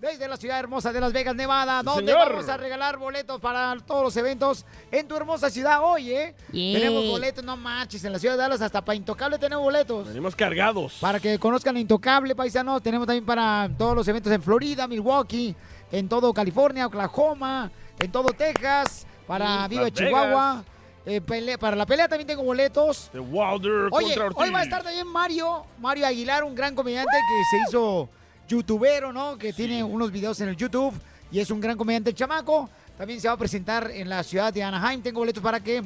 Desde la ciudad hermosa de Las Vegas, Nevada, donde señor. vamos a regalar boletos para todos los eventos en tu hermosa ciudad hoy, ¿eh? Yeah. Tenemos boletos, no manches, en la ciudad de Dallas hasta para Intocable tenemos boletos. Venimos cargados. Para que conozcan a Intocable, paisanos. Tenemos también para todos los eventos en Florida, Milwaukee, en todo California, Oklahoma, en todo Texas, para Mm, Viva Las Chihuahua. Eh, pelea- para la pelea también tengo boletos. De Wilder Oye, contra Ortiz. hoy va a estar también Mario, Mario Aguilar, un gran comediante que se hizo youtubero, ¿no? Que tiene unos videos en el YouTube y es un gran comediante el chamaco. También se va a presentar en la ciudad de Anaheim. Tengo boletos para que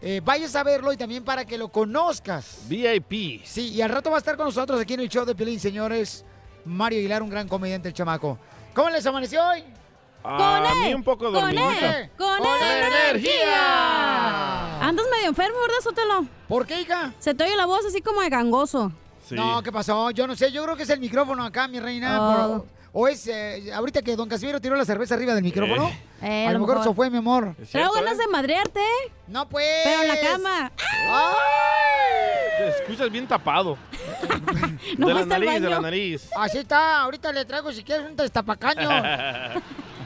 eh, vayas a verlo y también para que lo conozcas. VIP. Sí, y al rato va a estar con nosotros aquí en el show de Pelín, señores. Mario Aguilar, un gran comediante el chamaco. ¿Cómo les amaneció hoy? A mí un poco dormidita. ¡Con, energía! Andas medio enfermo, ¿verdad, Sotelo? ¿Por qué, hija? Se te oye la voz así como de gangoso. No, ¿qué pasó? Yo no sé, yo creo que es el micrófono acá, mi reina. Oh. o es, eh, ahorita que don Casimiro tiró la cerveza arriba del micrófono. Eh, a lo mejor eso fue, mi amor. Traigo ganas de madrearte. No, pues. Pero en la cama. Te escuchas bien tapado. No de la nariz, de la nariz. Así está, ahorita le traigo si quieres un destapacaño.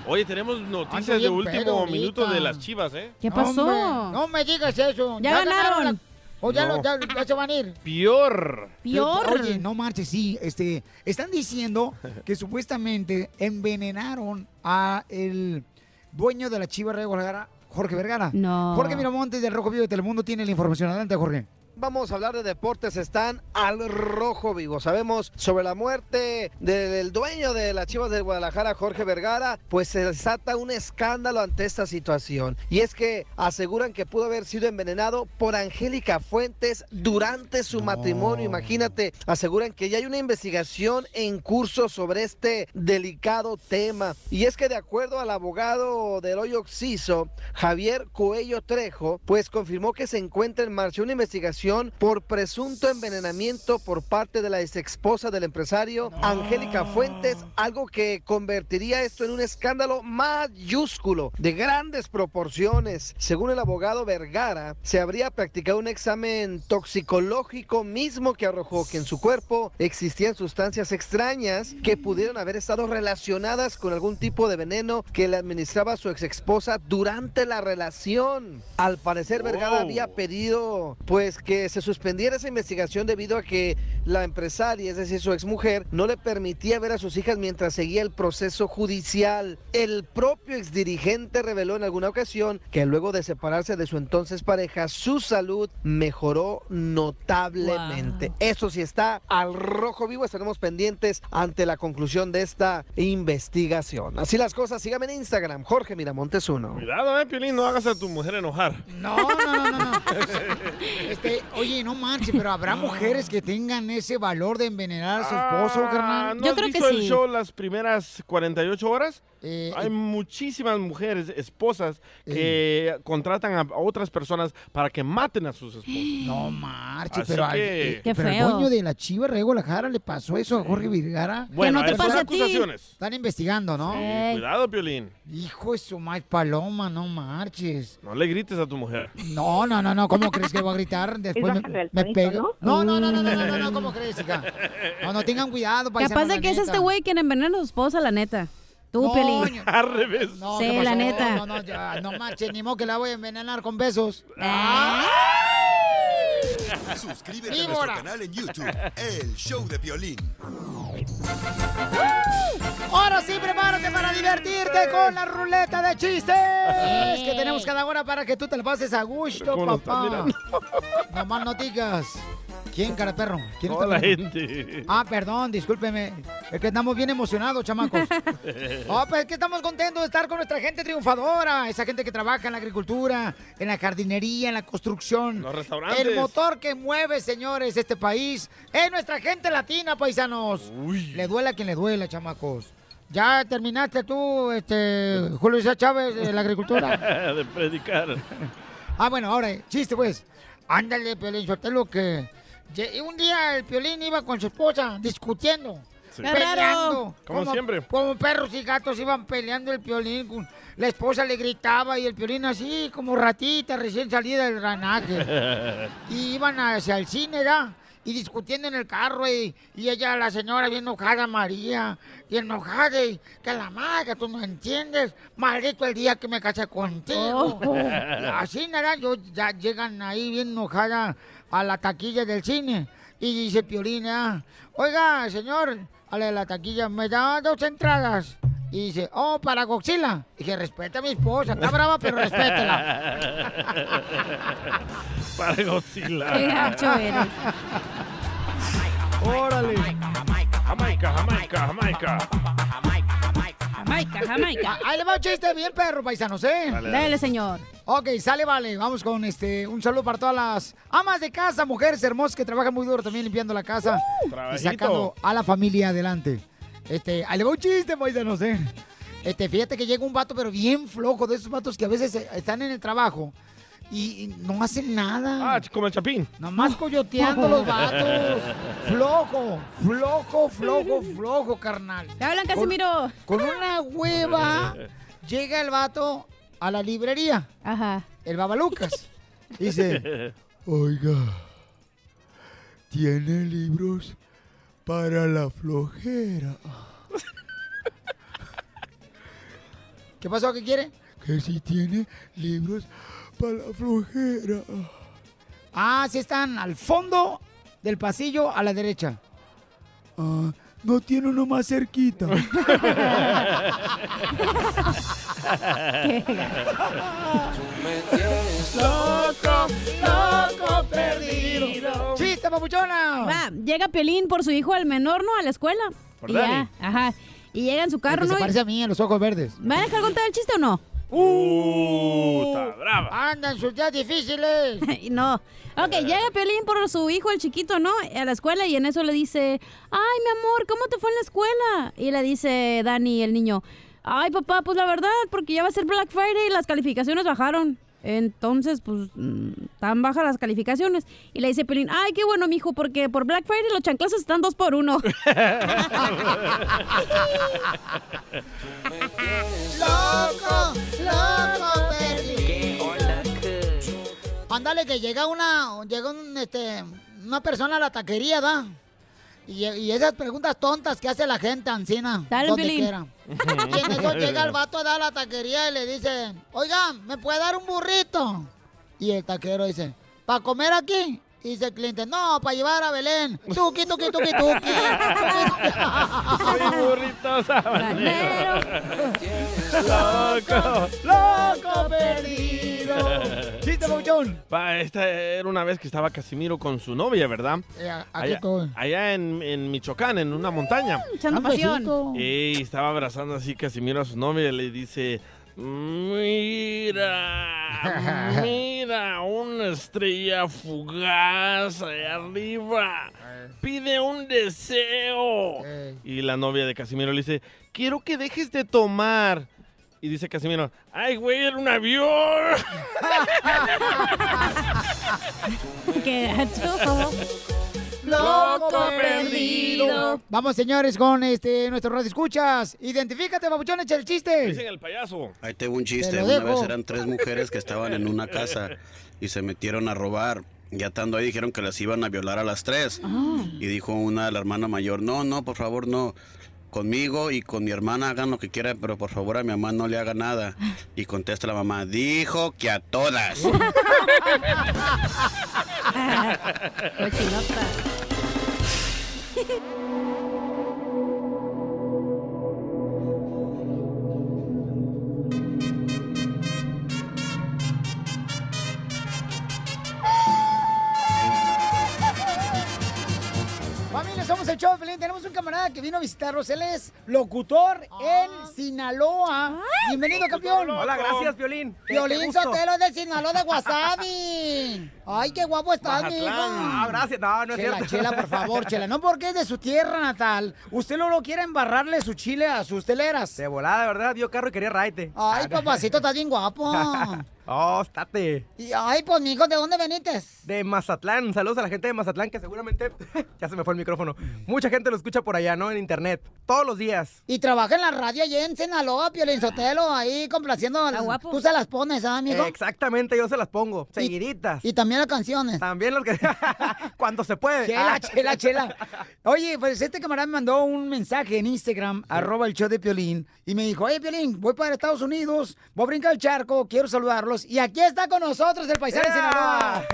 Oye, tenemos noticias de último minuto de las chivas, ¿eh? ¿Qué Hombre, no me digas eso. Ya ganaron. la- o ya, No. lo- ya- ya se van a ir. Peor. Pero, Oye, no marches, sí. Este, están diciendo que supuestamente envenenaron a el dueño de la Chiva Rey Guadalajara, Jorge Vergara. No. Jorge Miramontes del Rojo Vivo de Telemundo tiene la información. Adelante, Jorge. Vamos a hablar de deportes, están al rojo vivo. Sabemos sobre la muerte del dueño de las Chivas de Guadalajara, Jorge Vergara, pues se desata un escándalo ante esta situación. Y es que aseguran que pudo haber sido envenenado por Angélica Fuentes durante su matrimonio. Imagínate, aseguran que ya hay una investigación en curso sobre este delicado tema. Y es que de acuerdo al abogado del hoyo Oxiso, Javier Coello Trejo, pues confirmó que se encuentra en marcha una investigación por presunto envenenamiento por parte de la ex esposa del empresario Angélica Fuentes, algo que convertiría esto en un escándalo mayúsculo de grandes proporciones. Según el abogado Vergara, se habría practicado un examen toxicológico mismo que arrojó que en su cuerpo existían sustancias extrañas que pudieron haber estado relacionadas con algún tipo de veneno que le administraba su ex esposa durante la relación. Al parecer Vergara había pedido pues que se suspendiera esa investigación debido a que la empresaria, es decir, su exmujer, no le permitía ver a sus hijas mientras seguía el proceso judicial. El propio exdirigente reveló en alguna ocasión que luego de separarse de su entonces pareja, su salud mejoró notablemente. Eso sí está al rojo vivo, estaremos pendientes ante la conclusión de esta investigación. Así las cosas, síganme en Instagram, Jorge Miramontes uno. Cuidado, eh, Piolín, no hagas a tu mujer enojar. No, no, no, no. no. Oye, no manches, pero habrá mujeres que tengan ese valor de envenenar a su esposo, Ah, carnal. ¿No has visto el show las primeras 48 horas? Eh, Hay muchísimas mujeres, esposas, que contratan a otras personas para que maten a sus esposos. No marches, Así pero, al- que- eh, pero el dueño de la Chiva Rey Guadalajara le pasó eso a Jorge Vergara. Bueno, Que no te pase a ti. acusaciones. Están investigando, ¿no? Sí, cuidado, Piolín. Hijo de su madre, paloma, no marches. No le grites a tu mujer. No, no, no, no, ¿cómo crees que voy a gritar? Después me, pega. ¿no? No, no, no, no, no, no, no, ¿cómo crees, hija? No, no, tengan cuidado, paisanos, Capaz de que es neta. este güey quien envenena a su esposa, la neta. Tú, No, Piolín. Al revés. No, Sí, ¿qué la neta. No, no, ya, no marches, ni modo que la voy a envenenar con besos. Suscríbete a Víbora. nuestro canal en YouTube, El Show de Violín. Ahora sí, prepárate para divertirte con la ruleta de chistes que tenemos cada hora para que tú te la pases a gusto, ¿Cómo lo estás papá. mirando? No más no digas. ¿Quién, cara perro? ¿Quién Toda la gente. Ah, perdón, discúlpeme. Es que estamos bien emocionados, chamacos. Oh, pues es que estamos contentos de estar con nuestra gente triunfadora, esa gente que trabaja en la agricultura, en la jardinería, en la construcción. Los restaurantes. El motor que mueve, señores, este país es nuestra gente latina, paisanos. Le duela a quien le duela, chamacos. ¿Ya terminaste tú, este, Julio César Chávez, de la agricultura? de predicar. Ah, bueno, ahora, chiste, pues. Ándale, Piolín Sotelo, que un día el Piolín iba con su esposa discutiendo. Sí. Peleando. Como siempre. Como perros y gatos iban peleando el Piolín. con- La esposa le gritaba y el Piolín así, como ratita recién salida del ranaje. y iban hacia el cine, ¿verdad? Y discutiendo en el carro y, y ella, la señora, bien enojada, María, y enojada, y que la madre, tú no entiendes, maldito el día que me casé contigo. Oh. Así, nada, yo, ya llegan ahí bien enojada a la taquilla del cine. Y dice Piolín, ah, oiga, señor, a la de la taquilla, me da dos entradas. Y dice, oh, para Godzilla. Dije, respeta a mi esposa, está brava, pero respétela. Para Qué Godzilla. gacho eres. Órale. Jamaica, Jamaica, Jamaica. Jamaica, Jamaica. Ahí le va un chiste bien perro, paisanos, ¿eh? Dale, dale. Señor. Ok, sale, vale. Vamos con este un saludo para todas las amas de casa, mujeres hermosas que trabajan muy duro también limpiando la casa y sacando a la familia adelante. Este, ahí le va un chiste, paisanos, ¿eh? Este, fíjate que llega un vato, pero bien flojo, de esos vatos que a veces eh, están en el trabajo y, no hacen nada. Ah, como el Chapín. Nomás coyoteando los vatos. Flojo, flojo, flojo, flojo, carnal. Te hablan, Casimiro. Con una hueva llega el vato a la librería, Ajá. el Babalucas. Dice, oiga, ¿tiene libros para la flojera? ¿Qué pasó? ¿Qué quiere? Que si tiene libros para la flojera. Ah, sí están al fondo del pasillo a la derecha. Ah, no tiene uno más cerquita. loco, loco perdido. ¡Chiste, papuchona! Va, llega Piolín por su hijo al menor, ¿no? A la escuela. Por y Dani. ya, ajá. Y llega en su carro, que se ¿no? parece a mí en los ojos verdes. ¿Me van a dejar contar el chiste o no? Uh, está brava. Andan sus días difíciles. no. Ok, llega Piolín por su hijo, el chiquito, ¿no? A la escuela y en eso le dice, ay, mi amor, ¿cómo te fue en la escuela? Y le dice Dani, el niño, ay, papá, pues la verdad, porque ya va a ser Black Friday y las calificaciones bajaron. Entonces, pues, mm, tan bajas las calificaciones. Y le dice Piolín, ay, qué bueno, mijo, porque por Black Friday los chanclazos están dos por uno. loco, loco perdido. Ándale, que llega una, llega un, este, una persona a la taquería, ¿da? Y, y esas preguntas tontas que hace la gente, Ancina, Dale, donde quiera. Y en eso llega el vato a dar a la taquería y le dice, oiga, ¿me puede dar un burrito? Y el taquero dice, ¿para comer aquí? Y dice el cliente, no, para llevar a Belén. Tuki, tuki, tuki, tuki. Soy burrito sabanero. ¡Loco! ¡Loco perdido! ¡Chiste, Pauchón! Esta era una vez que estaba Casimiro con su novia, ¿verdad? Eh, aquí Allá, estoy. allá en, en Michoacán, en una montaña. Echando Dame pasión. besito. Y estaba abrazando así Casimiro a su novia y le dice, mira, mira, una estrella fugaz allá arriba. Pide un deseo. Y la novia de Casimiro le dice, quiero que dejes de tomar. Y dice Casimiro, ay, güey, era un avión. Qué gacho. ¡Loco perdido! Vamos, señores, con este nuestro radio escuchas. Identifícate, babuchón, echa el chiste. Dicen el payaso. Ahí tengo un Te chiste. Una vez eran tres mujeres que estaban en una casa y se metieron a robar. Ya estando ahí dijeron que las iban a violar a las tres. Y dijo una, la hermana mayor, no, no, por favor, no. Conmigo y con mi hermana hagan lo que quieran, pero por favor a mi mamá no le haga nada. Y contesta la mamá, dijo que a todas. Cochinota. Familia, somos el show Pelín. Tenemos un camarada que vino a visitarnos. Él es locutor en Sinaloa. Bienvenido, campeón. Hola, gracias, Violín. Violín. Sotelo de Sinaloa de Wasabi. Ay, qué guapo estás, mi hijo. Ah, gracias. No, no es Chela, cierto. chela, por favor, chela. No porque es de su tierra natal. Usted no lo quiere embarrarle su chile a sus teleras. De volada, de verdad, vio carro y quería raite. Ay, papacito, estás bien guapo. Oh, estate. Y, ay, pues, mijo, ¿de dónde veniste? De Mazatlán. Saludos a la gente de Mazatlán que seguramente. ya se me fue el micrófono. Mucha gente lo escucha por allá, ¿no? En internet. Todos los días. Y trabaja en la radio allá en Sinaloa, Piolín Sotelo, ahí complaciendo. Está guapo. Tú se las pones, ¿ah, amigo? Exactamente, yo se las pongo. Seguiditas. Y también las canciones. También los que. Cuando se puede. Chela, Ah. chela, chela. Oye, pues este camarada me mandó un mensaje en Instagram, arroba el show de Piolín, y me dijo, oye, Piolín, voy para Estados Unidos, voy a brincar el charco, quiero Y aquí está con nosotros el paisano de Sinaloa.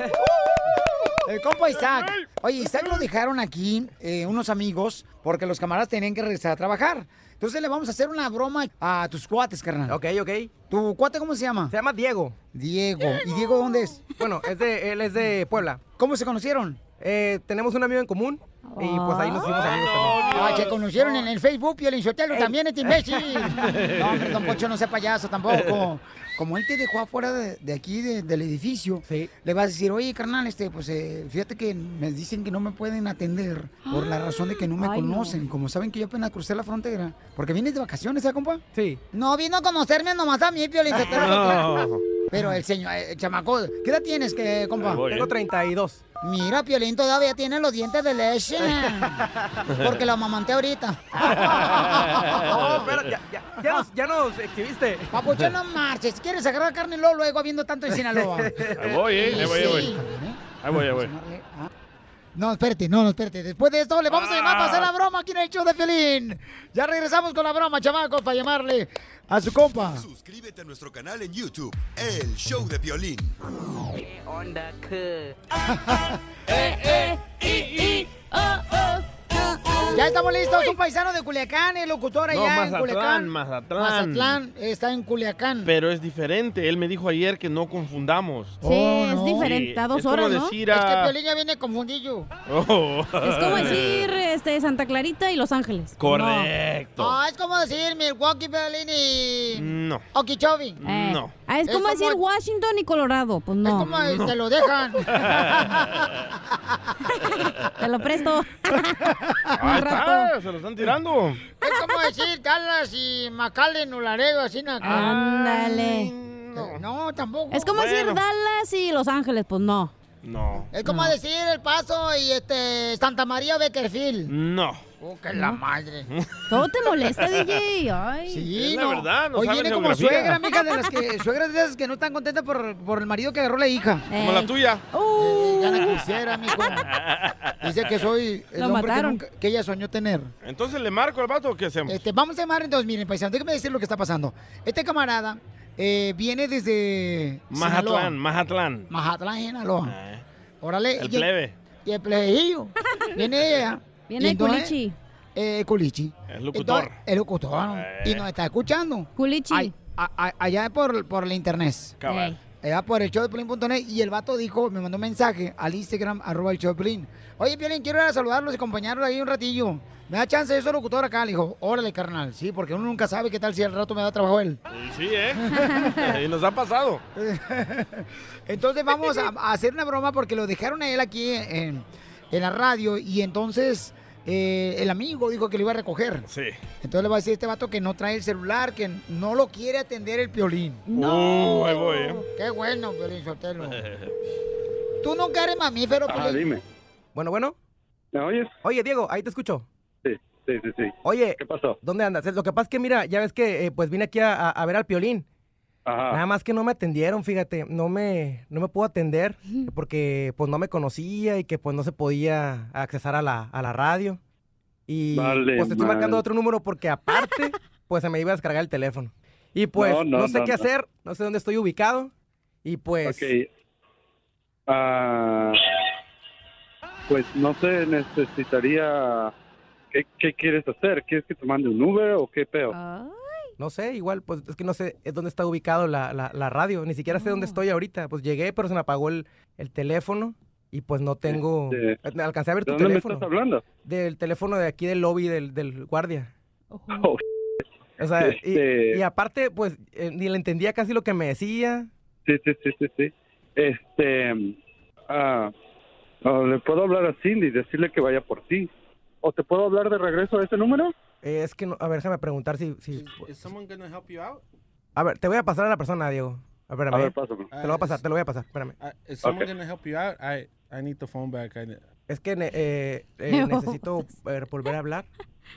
El compa Isaac. Oye, Isaac lo dejaron aquí eh, unos amigos porque los camaradas tenían que regresar a trabajar. Entonces le vamos a hacer una broma a tus cuates, carnal. Ok, ok. ¿Tu cuate cómo se llama? Se llama Diego. Diego. ¿Y Diego dónde es? Bueno, es de, él es de Puebla. ¿Cómo se conocieron? Eh, tenemos un amigo en común y pues ahí nos hicimos amigos también. Ah, se conocieron en el Facebook y el Inchotelo también, este imbécil. No, hombre, don Pocho, no sea payaso tampoco. Como él te dejó afuera de, de aquí, de- del edificio, le vas a decir, oye, carnal, este, pues eh, fíjate que me dicen que no me pueden atender por la razón de que no me Ay, no. conocen. Como saben que yo apenas crucé la frontera. Porque vienes de vacaciones, ¿eh, compa? Sí. No vino a conocerme nomás a mí, Pio Sotelo. No. Pero el señor, el chamaco, ¿qué edad tienes, que, compa? Voy, Tengo eh. 32. Mira, Piolín todavía tiene los dientes de leche. Porque lo amamanté ahorita. Oh, espera, ya, ya, ya nos, ya nos exhibiste. Papuchón, no marches. ¿Quieres agarrar carne luego, luego habiendo tanto en Sinaloa? Ahí voy, eh. Ahí voy, ahí voy. ¿eh? Ahí voy, ahí voy. Ah. No, espérate, no, no, espérate. Después de esto le vamos a llamar para hacer la broma aquí en el show de Felín. Ya regresamos con la broma, chamacos, para llamarle a su compa. Suscríbete a nuestro canal en YouTube, El Show de Violín. Ya estamos listos, un paisano de Culiacán, el locutor allá No, en Culiacán. Mazatlán. Mazatlán está en Culiacán. Pero es diferente. Él me dijo ayer que no confundamos. Sí, Oh, es no. diferente, a dos es como horas, ¿no? decir Es que ya viene confundido. Oh. Es como decir este, Santa Clarita y Los Ángeles. Correcto. Ah, es como decir Milwaukee, Piolín y... No. Okeechobee. No. Eh, No. ah, es, Es como decir como- Washington y Colorado. Pues Es no. como eh, te lo dejan. Te lo presto. Ahí está, se lo están tirando. Es como decir Dallas y McAllen o Laredo, así ¿no? Ándale. No, no, tampoco. Es como decir. Dallas y Los Ángeles. Pues no. No. Es como No. decir El Paso y este Santa María Beckerfield. No. Oh, que la madre. Todo te molesta, DJ. Ay. Sí, Es la no. verdad, no Hoy viene como geografía. suegra, mija, de las que suegras de esas que no están contentas por, por el marido que agarró la hija. Como la Ey. tuya. Eh, ya la quisiera, mijo. Dice que soy el Lo hombre que, mataron. nunca- que ella soñó tener. Entonces le marco al vato o qué hacemos. Este, vamos a llamar entonces, miren, paisano, déjame decir lo que está pasando. Este camarada eh, viene desde Mazatlán, Sinaloa. Mazatlán. Mazatlán, Sinaloa. Eh, Órale. el y- plebe. Y el plebejillo. Viene ella. Viene Culichi. Eh, Culichi. El locutor. Entonces, el locutor. Eh. Y nos está escuchando. Culichi. Ay, a- a- allá por, por la internet. Cabal. Allá por el show de Pelín.net. Y el vato dijo, me mandó un mensaje al Instagram, arroba el show de Pelín. Oye, Piolín, quiero ir a saludarlos y acompañarlos ahí un ratillo. ¿Me da chance? Yo soy locutor acá. Le dijo, órale, carnal. Sí, porque uno nunca sabe qué tal si al rato me da trabajo él. Sí, sí, ¿eh? y nos ha pasado. Entonces vamos a, a hacer una broma porque lo dejaron a él aquí en, en la radio y entonces eh, el amigo dijo que lo iba a recoger. Sí. Entonces le va a decir a este vato que no trae el celular, que no lo quiere atender el piolín. Uh, ahí voy, ¿eh? Qué bueno, Piolín Sotelo. Tú nunca eres mamífero, Ah, Piolín. dime. Bueno, bueno. ¿Me oyes? Oye, Diego, ahí te escucho. Sí, sí, sí, sí. Oye, ¿Qué pasó? ¿dónde andas? Lo que pasa es que, mira, ya ves que eh, pues vine aquí a, ver al Piolín. Nada Ajá. más que no me atendieron, fíjate, no me, no me pudo atender porque pues no me conocía y que pues no se podía accesar a la, a la radio. Y Vale, pues estoy marcando otro número porque aparte pues se me iba a descargar el teléfono. Y pues No, no, no, sé no, qué no. hacer, no sé dónde estoy ubicado y pues Ok. Ah, pues no sé, necesitaría... ¿Qué, ¿Qué quieres hacer? ¿Quieres que te mande un Uber o qué peor? Ay. no sé, igual pues es que no sé es dónde está ubicado la, la, la radio, ni siquiera sé dónde estoy ahorita. Pues llegué pero se me apagó el, el teléfono y pues no tengo... Este, Alcancé a ver ¿De tu dónde me teléfono. estás hablando? Del teléfono de aquí del lobby del, del guardia. Oh, O sea, y- Este- y, aparte, pues, eh, ni le entendía casi lo que me decía. sí, sí, sí, sí, sí. Este... Ah, ah, ¿Le puedo hablar a Cindy y decirle que vaya por ti? ¿O te puedo hablar de regreso a ese número? Eh, es que, no- a ver, déjame preguntar si... si Is someone gonna help you out? a ver, te voy a pasar a la persona, Diego. Espérame. A ver, pásamelo. Te lo voy a pasar, te lo voy a pasar, espérame. Uh, is someone Okay. gonna help you out? I I need the phone back. I, Es que eh, eh, necesito eh, volver a hablar.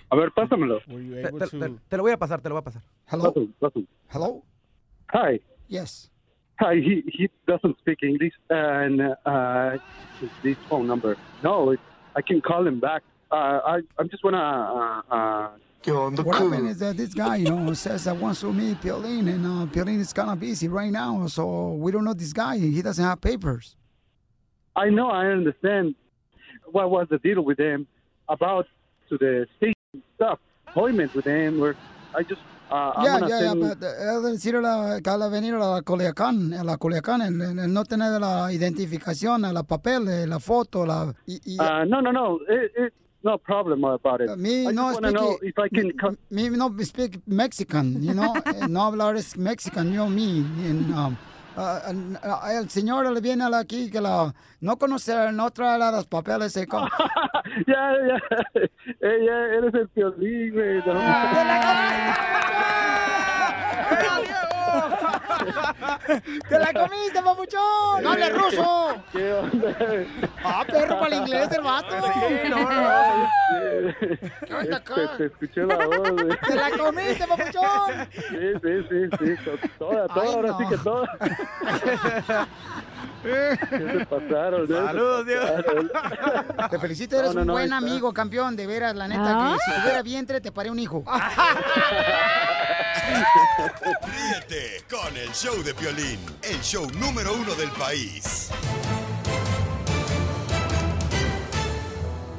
A ver, pásamelo. Te, te- to? te- te lo voy a pasar, te lo voy a pasar. Hello? Hello? Hi. Yes. Hi, he, he doesn't speak English and uh, this phone number. No, it, I can call him back. Uh, I, I'm just wanna, uh, uh, What happened is that this guy, you know, says that wants to meet Piolín, and uh, Piolín is kind of busy right now, so we don't know this guy. He doesn't have papers. I know, I understand what was the deal with him about to the station stuff, appointment with him, where I just, uh, Ya, gonna ya, ya, send, pero es decir, la, que al venir a la Culiacán, a la Culiacán, el, el- el no tener la identificación, la papel, la foto, la... Y, y- uh, no, no, no, it, it, no problem about it. me I no wanna know speak, if I can come. me no speak Mexican, you know, eh, no hablar es Mexican, you know me. and, um, ah, ah, el señor le viene a la aquí que la no conoce, no trae los papeles. co- ya, ya, ya, eres el piolín, güey. no. ¡Te la comiste, papuchón! ¡No hable ruso! ¿Qué onda? ¡Ah, perro, para el inglés el vato! ¿Qué onda acá? Te, te escuché la voz, güey. ¡Te la comiste, papuchón! Sí, sí, sí, sí, toda, toda, Ay, ahora no. sí que toda. ¿Qué se pasaron? eh? Saludos, pasaron. Te felicito, eres No, no, un no, buen está. amigo, campeón, de veras, la neta, Ah. que si tuviera vientre te paré un hijo. Ríete con el show de Piolín, el show número uno del país.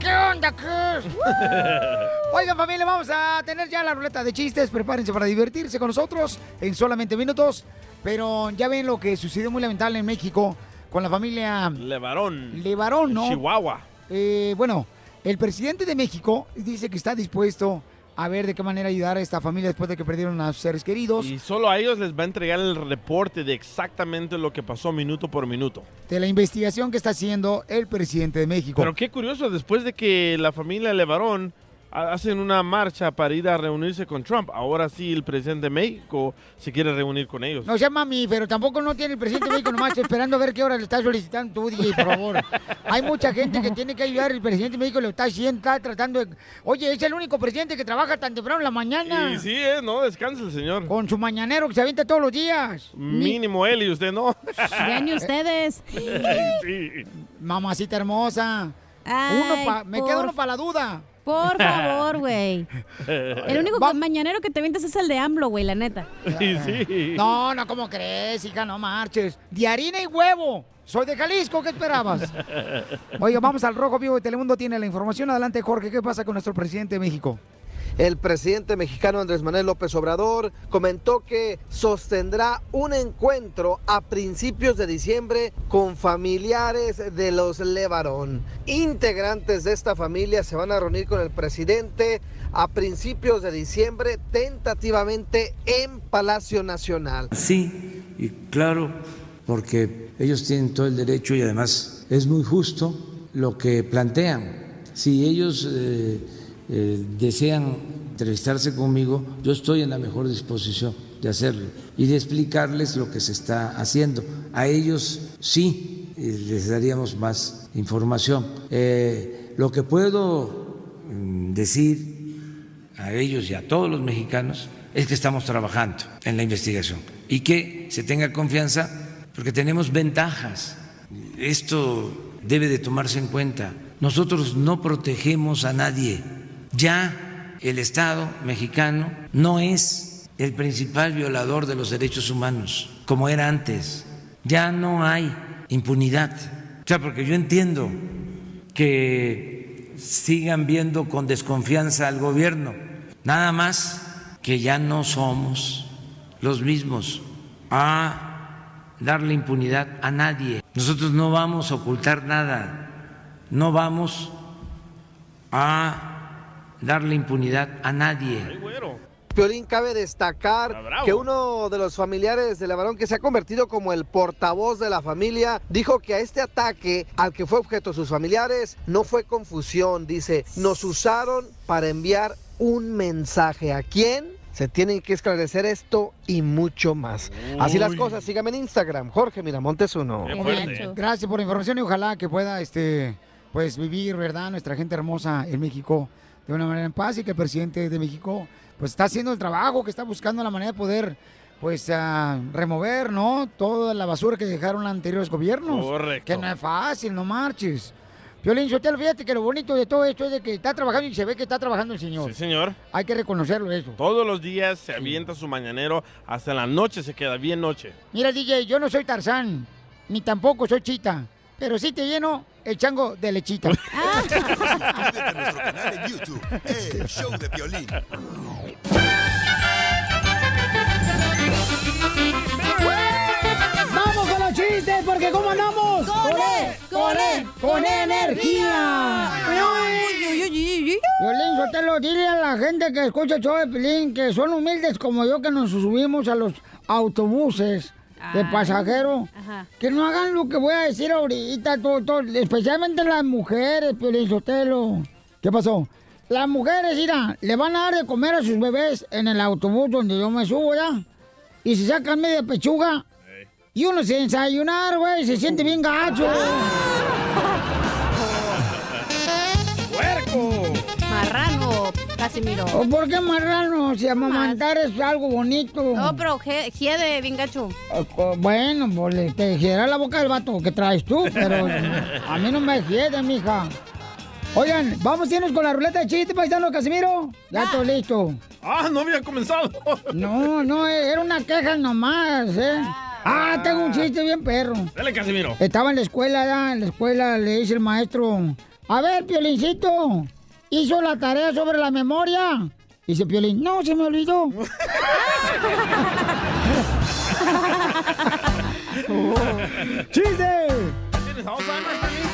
¿Qué onda, Chris? Oigan, familia, vamos a tener ya la ruleta de chistes. Prepárense para divertirse con nosotros en solamente minutos. Pero ya ven lo que sucedió muy lamentable en México con la familia Levarón. Levarón, ¿no? Chihuahua. Eh, bueno, el presidente de México dice que está dispuesto a ver de qué manera ayudar a esta familia después de que perdieron a sus seres queridos. Y solo a ellos les va a entregar el reporte de exactamente lo que pasó minuto por minuto. De la investigación que está haciendo el presidente de México. Pero qué curioso, después de que la familia Levarón hacen una marcha para ir a reunirse con Trump, ahora sí el presidente de México se quiere reunir con ellos. No sea mami, pero tampoco no tiene el presidente de México nomás esperando a ver qué hora le está solicitando tú, DJ, por favor. Hay mucha gente que tiene que ayudar, el presidente de México lo está haciendo, está tratando de... Oye, es el único presidente que trabaja tan temprano en la mañana. Y sí, eh, no, descansa el señor. Con su mañanero que se avienta todos los días. Mínimo él y usted no. Ya ni ustedes. Sí. Mamacita hermosa. Ay, uno pa- me por- queda uno para la duda. Por favor, güey. El único mañanero que te avientas es el de AMLO, güey, la neta. Sí, sí. No, no, ¿cómo crees, hija? No marches. De harina y huevo. Soy de Jalisco, ¿qué esperabas? Oiga, vamos al Rojo Vivo de Telemundo. Tiene la información. Adelante, Jorge. ¿Qué pasa con nuestro presidente de México? El presidente mexicano Andrés Manuel López Obrador comentó que sostendrá un encuentro a principios de diciembre con familiares de los Levarón. Integrantes de esta familia se van a reunir con el presidente a principios de diciembre, tentativamente en Palacio Nacional. Sí, y claro, porque ellos tienen todo el derecho y además es muy justo lo que plantean. Si ellos eh, eh, desean entrevistarse conmigo, yo estoy en la mejor disposición de hacerlo y de explicarles lo que se está haciendo. A ellos sí eh, les daríamos más información. Eh, lo que puedo mm, decir a ellos y a todos los mexicanos es que estamos trabajando en la investigación y que se tenga confianza porque tenemos ventajas. Esto debe de tomarse en cuenta. Nosotros no protegemos a nadie. Ya el Estado mexicano no es el principal violador de los derechos humanos como era antes. Ya no hay impunidad. O sea, porque yo entiendo que sigan viendo con desconfianza al gobierno. Nada más que ya no somos los mismos a darle impunidad a nadie. Nosotros no vamos a ocultar nada, no vamos a darle impunidad a nadie. Piolín, cabe destacar que uno de los familiares del varón que se ha convertido como el portavoz de la familia dijo que a este ataque al que fue objeto sus familiares no fue confusión. Dice, nos usaron para enviar un mensaje. ¿A quién? Se tienen que esclarecer esto y mucho más. Así las cosas, sígame en Instagram, Jorge Miramontes uno. Gracias por la información y ojalá que pueda este pues vivir, ¿verdad? Nuestra gente hermosa en México de una manera en paz y que el presidente de México pues está haciendo el trabajo, que está buscando la manera de poder pues ah, remover, ¿no? Toda la basura que dejaron los anteriores gobiernos. Correcto. Que no es fácil, no marches. Violín Sotelo, fíjate que lo bonito de todo esto es de que está trabajando y se ve que está trabajando el señor. Sí, señor. Hay que reconocerlo eso. Todos los días se avienta su mañanero, hasta la noche se queda bien noche. Mira, DJ, yo no soy Tarzán, ni tampoco soy Chita, pero sí te lleno el chango de lechita. Suscríbete a nuestro canal en YouTube, El Show de Violín. ¡Vamos con los chistes! Porque ¿cómo andamos? ¡Con él! ¡Con él! ¡Con energía! Violín, Sotelo, dile a la gente que escucha el show de Pilín que son humildes como yo que nos subimos a los autobuses de Ah. pasajeros. Ajá. Que no hagan lo que voy a decir ahorita, todo, todo, especialmente las mujeres, Piolín Sotelo. ¿Qué pasó? Las mujeres, mira, le van a dar de comer a sus bebés en el autobús donde yo me subo, ¿ya? Y se sacan media pechuga. Y uno se desayunar, güey, se siente bien gacho. ¡Puerco! Casimiro. ¿O por qué marrano? Si amamantar es algo bonito. No, pero je- hiede, bien gacho. Bueno, pues te girará la boca del vato que traes tú, pero a mí no me hiede, mija. Oigan, vamos a irnos con la ruleta de chiste, paisano Casimiro. Ya estoy listo. Ah, no había comenzado. No, no, era una queja nomás, ¿eh? Ah, tengo un chiste bien perro. Dale, Casimiro. Estaba en la escuela, ya, en la escuela le dice el maestro, a ver, Piolincito, ¿hizo la tarea sobre la memoria? Dice Piolín, no, se me olvidó. ¡Chiste! ¿Tienes Alzheimer, Piolín?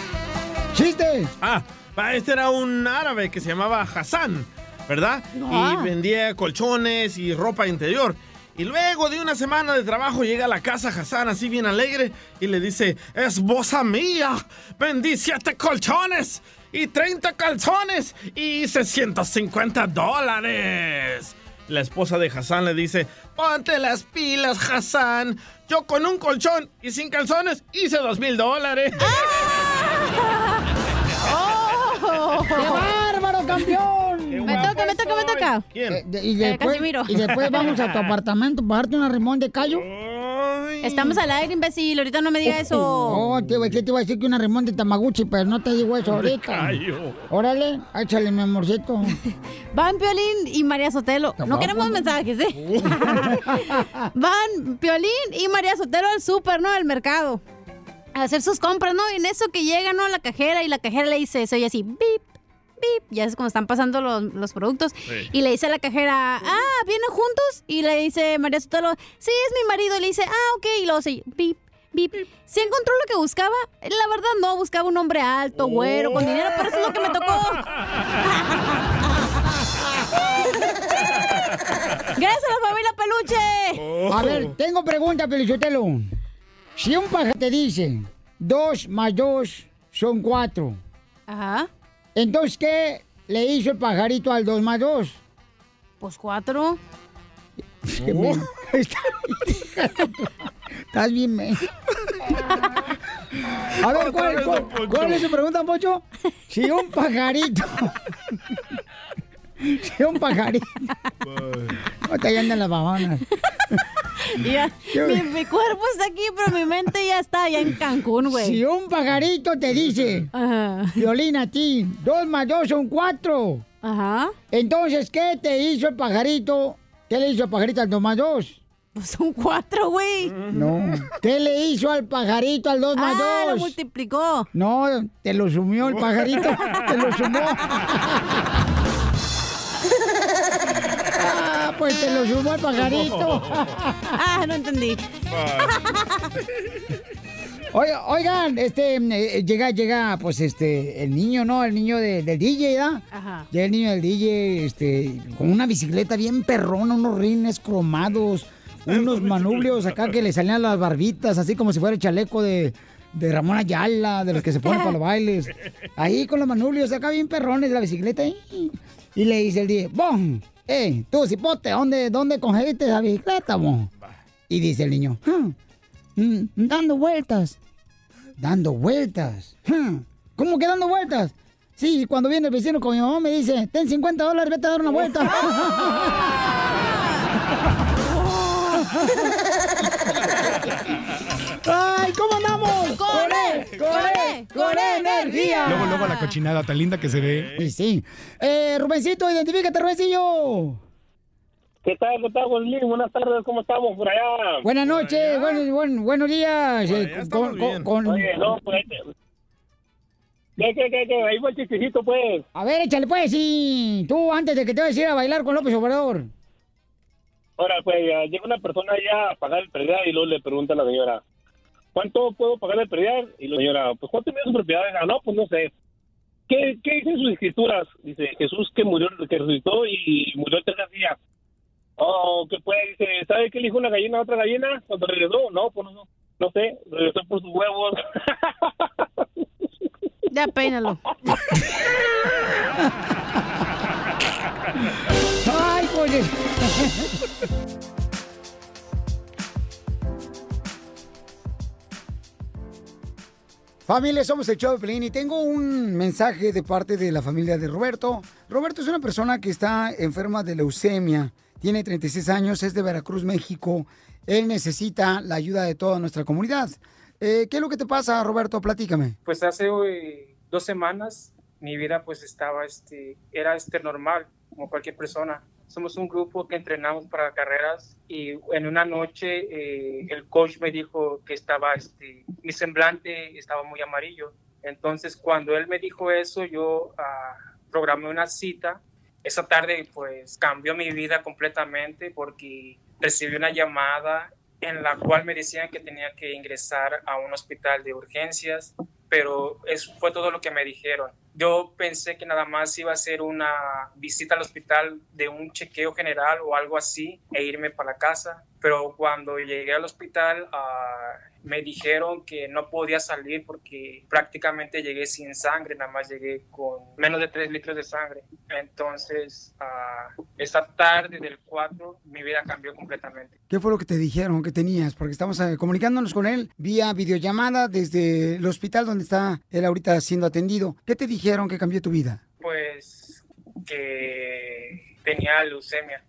¡Chiste! Ah, va, este era un árabe que se llamaba Hassan, ¿verdad? Ah. Y vendía colchones y ropa interior. Y luego de una semana de trabajo llega a la casa Hassan así bien alegre y le dice, esposa mía, vendí siete colchones y 30 calzones y hice 150 dólares. La esposa de Hassan le dice, ponte las pilas, Hassan. Yo con un colchón y sin calzones hice dos mil dólares. ¡Qué bárbaro, campeón! Me toca, me toca, me toca. ¿Quién? Eh, de- y, Eh, después, y después vamos a tu apartamento para darte una rimón de callo. Estamos al aire, imbécil. Ahorita no me diga eso. Oh, te, iba- ¿qué te iba a decir que una rimón de Tamaguchi, pero no te digo eso ahorita. Órale, échale, mi amorcito. Van Piolín y María Sotelo. No queremos mensajes, ¿eh? Van Piolín y María Sotelo al súper, ¿no? Al mercado. A hacer sus compras, ¿no? Y en eso que llega, ¿no? La cajera y la cajera le dice, se oye así, bip, bip. Ya es como están pasando los, los productos. Sí. Y le dice a la cajera, ah, ¿vienen juntos? Y le dice María Sotelo, sí, es mi marido. Y le dice, ah, ok. Y luego se bip, bip. ¿Se encontró lo que buscaba? La verdad no, buscaba un hombre alto, güero, con dinero, pero eso es lo que me tocó. Gracias a la familia Peluche. A ver, tengo pregunta, Pelichotelo. Si un pajarito te dice dos más dos son cuatro. Ajá. Entonces, ¿qué le hizo el pajarito al dos más dos? Pues cuatro. Qué men- Estás bien, men. A ver, ¿cuál, cuál- cuál es su pregunta, Pocho? Si un pajarito... si un pajarito... No te andan las babonas. Ya, mi, mi cuerpo está aquí, pero mi mente ya está allá en Cancún, güey. Si un pajarito te dice, Violina, a ti, dos más dos son cuatro. Ajá. Entonces, ¿qué te hizo el pajarito? ¿Qué le hizo el pajarito al dos más dos? Pues son cuatro, güey. No. ¿Qué le hizo al pajarito al dos más Ah, lo dos? multiplicó. No, te lo sumió el pajarito. te lo sumó. Ah, pues te lo sumó el pajarito. ah, no entendí. Oiga- Oigan, este, eh, llega, llega, pues, este, el niño, ¿no? El niño de- del DJ, ¿verdad? Ajá. Llega el niño del DJ, este, con una bicicleta bien perrona, unos rines cromados, unos manubrios acá que le salían las barbitas, así como si fuera el chaleco de, de Ramón Ayala, de los que se ponen para los bailes. Ahí con los manubrios acá bien perrones de la bicicleta. Y, y le dice el DJ, ¡Bom! Eh, tú, cipote, ¿dónde, dónde conseguiste esa bicicleta, mo? Y dice el niño, "Hmm, mm, dando vueltas. Dando vueltas. Hmm, ¿Cómo que dando vueltas? Sí, cuando viene el vecino con mi mamá me dice, ten 50 dólares, vete a dar una vuelta. ¡Ay, cómo andamos! ¡Con él! ¡Con él! ¡Con energía! Luego, luego la cochinada tan linda que se ve. Sí, sí. Eh, Rubencito, identifícate, Rubencillo. ¿Qué tal? ¿Qué tal, Bolín? Buenas tardes, ¿cómo estamos por allá? Buenas noches, buen- buen- buenos días. eh, con- con- con- Oye, no, pues... ahí te- ¿Qué, qué, qué, qué? Ahí fue el chistecito, pues. A ver, échale pues, sí. Tú, antes de que te vayas a ir a bailar con López Obrador. Ahora, pues, llega una persona allá a pagar el predial y luego le pregunta a la señora, ¿cuánto puedo pagar el predial? Y la señora, pues, ¿cuánto mide su propiedad? Ah, no, pues, no sé. ¿Qué, qué dicen sus escrituras? Dice, Jesús que murió, que resucitó y murió el tercer día. Oh, ¿qué puede? Dice, ¿sabe qué le dijo una gallina a otra gallina cuando regresó? No, pues, no, no sé, regresó por sus huevos. Ya peínalo. Ay, pues. Familia, somos el show de y tengo un mensaje de parte de la familia de Roberto. Roberto es una persona que está enferma de leucemia, tiene 36 años, es de Veracruz, México. Él necesita la ayuda de toda nuestra comunidad. Eh, ¿Qué es lo que te pasa, Roberto? Platícame. Pues hace eh, dos semanas mi vida pues estaba, este, era este normal, como cualquier persona. Somos un grupo que entrenamos para carreras y en una noche eh, el coach me dijo que estaba, este, mi semblante estaba muy amarillo. Entonces cuando él me dijo eso, yo ah, programé una cita. Esa tarde pues cambió mi vida completamente porque recibí una llamada en la cual me decían que tenía que ingresar a un hospital de urgencias, pero eso fue todo lo que me dijeron. Yo pensé que nada más iba a ser una visita al hospital de un chequeo general o algo así e irme para casa, pero cuando llegué al hospital ah, me dijeron que no podía salir porque prácticamente llegué sin sangre, nada más llegué con menos de 3 litros de sangre. Entonces, ah, esa tarde del 4 mi vida cambió completamente. ¿Qué fue lo que te dijeron que tenías? Porque estamos eh, comunicándonos con él vía videollamada desde el hospital donde está él ahorita siendo atendido. ¿Qué te dijeron que cambió tu vida? Pues que tenía leucemia.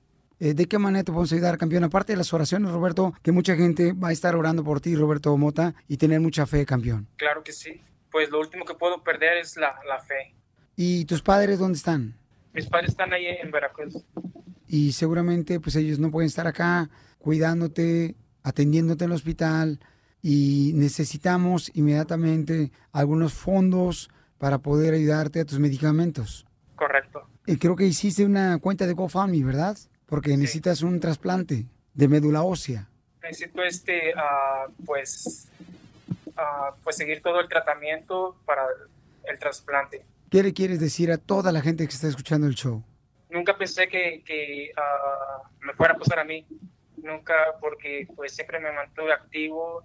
Eh, ¿De qué manera te podemos ayudar, campeón? Aparte de las oraciones, Roberto, que mucha gente va a estar orando por ti, Roberto Mota, y tener mucha fe, campeón. Claro que sí. Pues lo último que puedo perder es la, la fe. ¿Y tus padres dónde están? Mis padres están ahí en Veracruz. Y seguramente, pues ellos no pueden estar acá cuidándote, atendiéndote en el hospital, y necesitamos inmediatamente algunos fondos para poder ayudarte a tus medicamentos. Correcto. Y creo que hiciste una cuenta de GoFundMe, ¿verdad? Porque necesitas un trasplante de médula ósea. Necesito este, ah, pues, ah, pues seguir todo el tratamiento para el trasplante. ¿Qué le quieres decir a toda la gente que está escuchando el show? Nunca pensé que, que ah, me fuera a pasar a mí. Nunca, porque pues siempre me mantuve activo.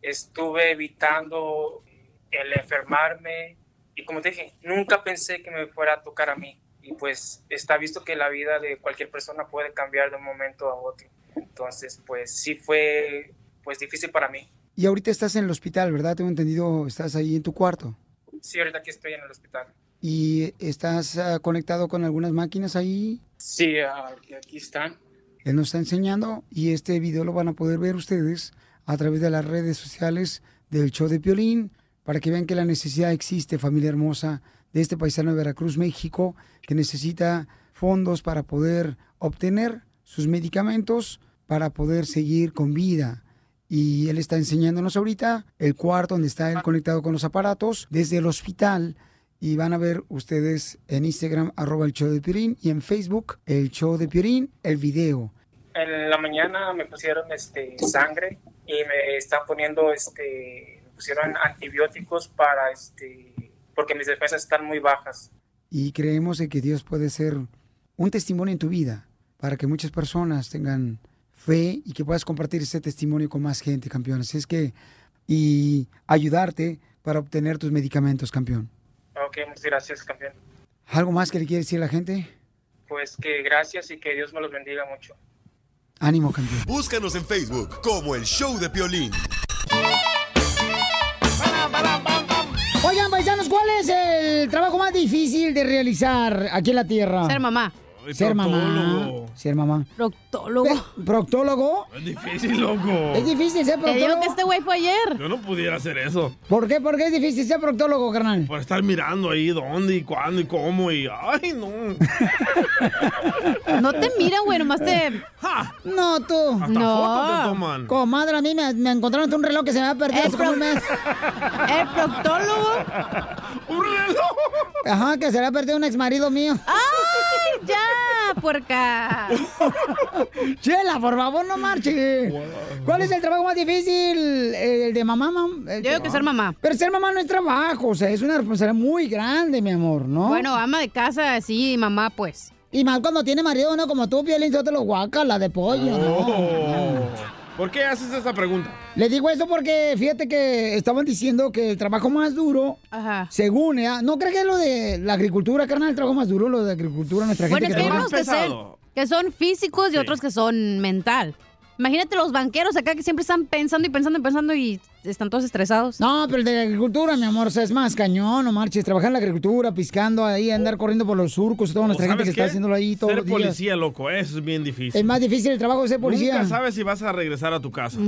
Estuve evitando el enfermarme. Y como te dije, nunca pensé que me fuera a tocar a mí. Y pues está visto que la vida de cualquier persona puede cambiar de un momento a otro. Entonces, pues sí fue pues difícil para mí. Y ahorita estás en el hospital, ¿verdad? Tengo entendido, estás ahí en tu cuarto. Sí, ahorita aquí estoy en el hospital. ¿Y estás ah, conectado con algunas máquinas ahí? Sí, aquí, aquí están. Él nos está enseñando y este video lo van a poder ver ustedes a través de las redes sociales del show de Piolín para que vean que la necesidad existe, familia hermosa, de este paisano de Veracruz, México, que necesita fondos para poder obtener sus medicamentos para poder seguir con vida. Y él está enseñándonos ahorita el cuarto donde está él conectado con los aparatos desde el hospital. Y van a ver ustedes en Instagram, arroba el show de Piolín, y en Facebook, el show de Piolín, el video. En la mañana me pusieron este sangre y me están poniendo este pusieron antibióticos para este porque mis defensas están muy bajas. Y creemos en que Dios puede ser un testimonio en tu vida para que muchas personas tengan fe y que puedas compartir ese testimonio con más gente, campeón. Así es que, y ayudarte para obtener tus medicamentos, campeón. Ok, muchas gracias, campeón. ¿Algo más que le quiere decir a la gente? pues que gracias y que Dios me los bendiga mucho. Ánimo, campeón. Búscanos en Facebook como El Show de Piolín. ¿Cuál es el trabajo más difícil de realizar aquí en la Tierra? Ser mamá. Ser mamá. proctólogo. Ser mamá. Proctólogo. ¿Proctólogo? Es difícil, loco. Es difícil ser Te digo proctólogo. que este güey fue ayer. Yo no pudiera hacer eso. ¿Por qué? ¿Por qué es difícil ser proctólogo, carnal? Por estar mirando ahí dónde y cuándo y cómo y... ¡Ay, no! No te miran, güey, nomás te... No, tú. Hasta No. fotos te toman. Comadre, a mí me, me encontraron un reloj que se me había perdido hace como un mes. El proctólogo. ¡Un reloj! Ajá, que se le ha perdido un ex marido mío. ¡Ay, ya, puerca! Chela, por favor, no marche. ¿Cuál es el trabajo más difícil? ¿El de mamá, mam? El Yo digo que ser mamá. Pero ser mamá no es trabajo, o sea, es una responsabilidad muy grande, mi amor, ¿no? Bueno, ama de casa, sí, mamá, pues. Y más cuando tiene marido, uno como tú, Piolín, yo te lo guaca, la de pollo, ¿no? ¿Por qué haces esa pregunta? Le digo eso porque fíjate que estaban diciendo que el trabajo más duro, Ajá. según, ¿eh? ¿no crees que es lo de la agricultura, carnal? El trabajo más duro, lo de agricultura, nuestra Bueno, gente es que hay unos que son físicos y otros que son mental. Imagínate los banqueros acá que siempre están pensando y pensando y pensando y están todos estresados. No, pero el de la agricultura, mi amor, o sea, es más cañón, no marches. Trabajar en la agricultura, piscando ahí, andar corriendo por los surcos, toda nuestra ¿O gente que está haciéndolo ahí todos Ser los días. policía, loco, eso es bien difícil. Es más difícil el trabajo de ser policía. Nunca sabes si vas a regresar a tu casa.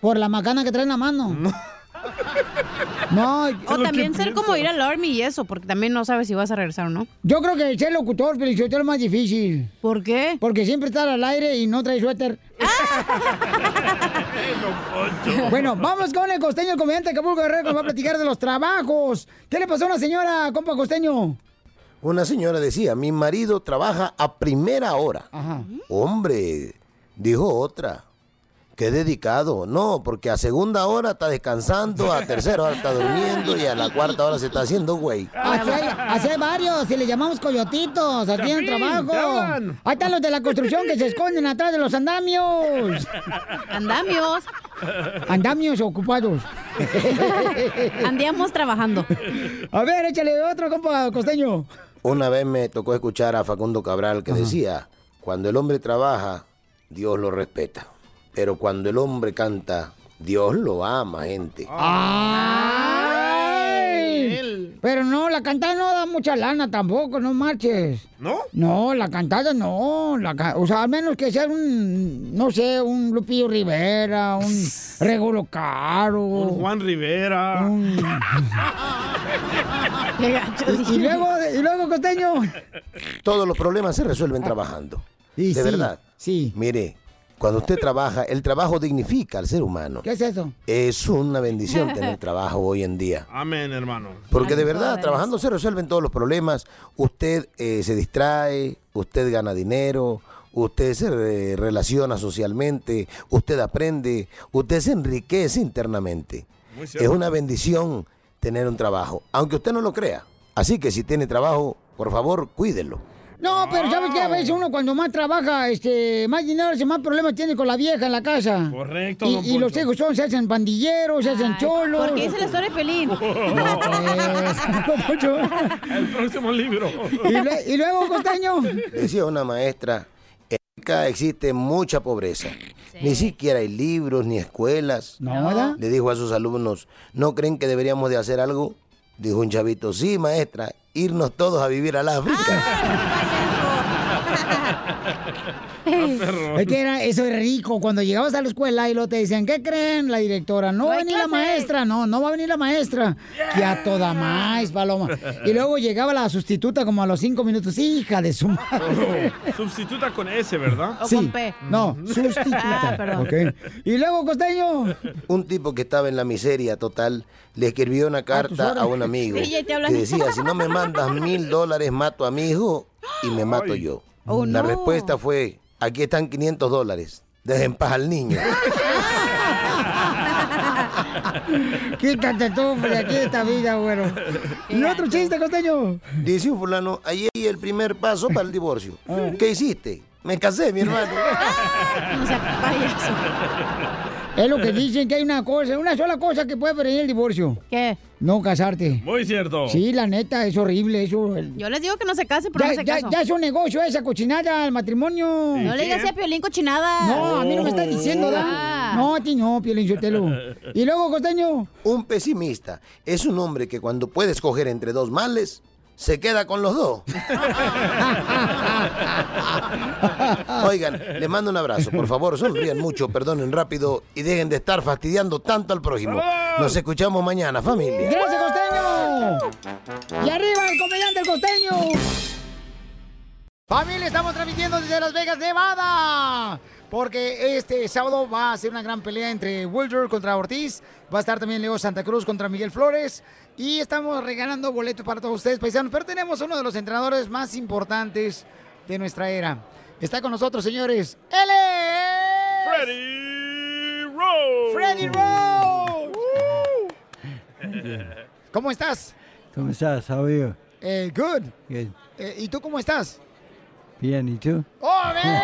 Por la macana que trae en la mano. No, O también ser como ir al army y eso, porque también no sabes si vas a regresar o no. yo creo que ser locutor, pero es lo más difícil. ¿Por qué? Porque siempre está al aire y no trae suéter. Bueno, vamos con el costeño, el comediante de Acapulco Guerrero, que nos va a platicar de los trabajos. ¿Qué le pasó a una señora, compa costeño? Una señora decía, mi marido trabaja a primera hora. Ajá. Hombre, dijo otra. Qué dedicado. No, porque a segunda hora está descansando, a tercera hora está durmiendo y a la cuarta hora se está haciendo güey. Hay varios, y le llamamos coyotitos, aquí en el trabajo. Ahí están los de la construcción que se esconden atrás de los andamios. Andamios. Andamios ocupados. Andíamos trabajando. A ver, échale otro, compa costeño. Una vez me tocó escuchar a Facundo Cabral que decía, cuando el hombre trabaja, Dios lo respeta. Pero cuando el hombre canta, Dios lo ama, gente. ¡Ay! Pero no, la cantada no da mucha lana tampoco, no marches. ¿No? No, la cantada no. La o sea, al menos que sea un, no sé, un Lupillo Rivera, un Regulo Caro. Un Juan Rivera. Y, luego, y luego, costeño. Todos los problemas se resuelven trabajando. Y de sí, verdad. Sí. Mire, cuando usted trabaja, el trabajo dignifica al ser humano. ¿Qué es eso? Es una bendición tener trabajo hoy en día. Amén, hermano. Porque de verdad, trabajando se resuelven todos los problemas. Usted eh, se distrae, usted gana dinero, usted se eh, relaciona socialmente, usted aprende, usted se enriquece internamente. Muy Es una bendición tener un trabajo, aunque usted no lo crea. Así que si tiene trabajo, por favor, cuídelo. No, pero ¿sabes qué? A veces uno cuando más trabaja, este, más dinero, más problemas tiene con la vieja en la casa. Correcto, Y, don y los hijos son, se hacen pandilleros, se hacen Ay, cholos. ¿Por qué dice la historia de Pelín? No, pues. El próximo libro. y, y luego, costeño. Decía una maestra, en acá existe mucha pobreza. Ni siquiera hay libros ni escuelas. No, ¿verdad? Le dijo a sus alumnos, ¿no creen que deberíamos de hacer algo? Dijo un chavito, sí, maestra, irnos todos a vivir al África. Es que era, eso es rico. Cuando llegabas a la escuela y lo te decían, ¿qué creen? La directora, no va a venir la maestra, no, no va a venir la maestra. Que a toda más, paloma. Y luego llegaba la sustituta como a los cinco minutos, hija de su madre. Sustituta con S, ¿verdad? O Sí. con P. No, sustituta. Ah, perdón. Ok. Y luego, costeño. Un tipo que estaba en la miseria total le escribió una carta a un amigo Sí, que decía, si no me mandas mil dólares, mato a mi hijo y me mato Ay. yo. Oh, la no. respuesta fue, aquí están 500 dólares, dejen paz al niño. Quítate tú de aquí esta vida, güero. Y otro chiste, costeño. Dice un fulano, ayer di el primer paso para el divorcio. ¿Qué hiciste? Me casé, mi hermano. No sea payaso. Es lo que dicen que hay una cosa, una sola cosa que puede prevenir el divorcio. ¿Qué? No casarte. Muy cierto. Sí, la neta, es horrible eso. El- Yo les digo que no se case, pero Ya, no se ya- ya es un negocio esa cochinada, el matrimonio. No le digas a Piolín cochinada. No, a mí no me estás diciendo, ¿da? Ah. No, a ti no, Piolín Sotelo. Y luego, costeño. Un pesimista es un hombre que cuando puede escoger entre dos males, se queda con los dos. Oigan, les mando un abrazo. Por favor, sonrían mucho, perdonen rápido y dejen de estar fastidiando tanto al prójimo. Nos escuchamos mañana, familia. ¡Gracias, costeño! ¡Y arriba el comediante el costeño! Familia, estamos transmitiendo desde Las Vegas, Nevada. Porque este sábado va a ser una gran pelea entre Wilder contra Ortiz. Va a estar también Leo Santa Cruz contra Miguel Flores. Y estamos regalando boletos para todos ustedes, paisanos. Pero tenemos uno de los entrenadores más importantes de nuestra era. Está con nosotros, señores. ¡Él es... Freddy Rose. ¡Freddy Rose! ¿Cómo estás? ¿Cómo estás? How are you? Eh, good. Good. Eh, ¿Y tú cómo estás? Bien, ¿y tú? ¡Oh, bien!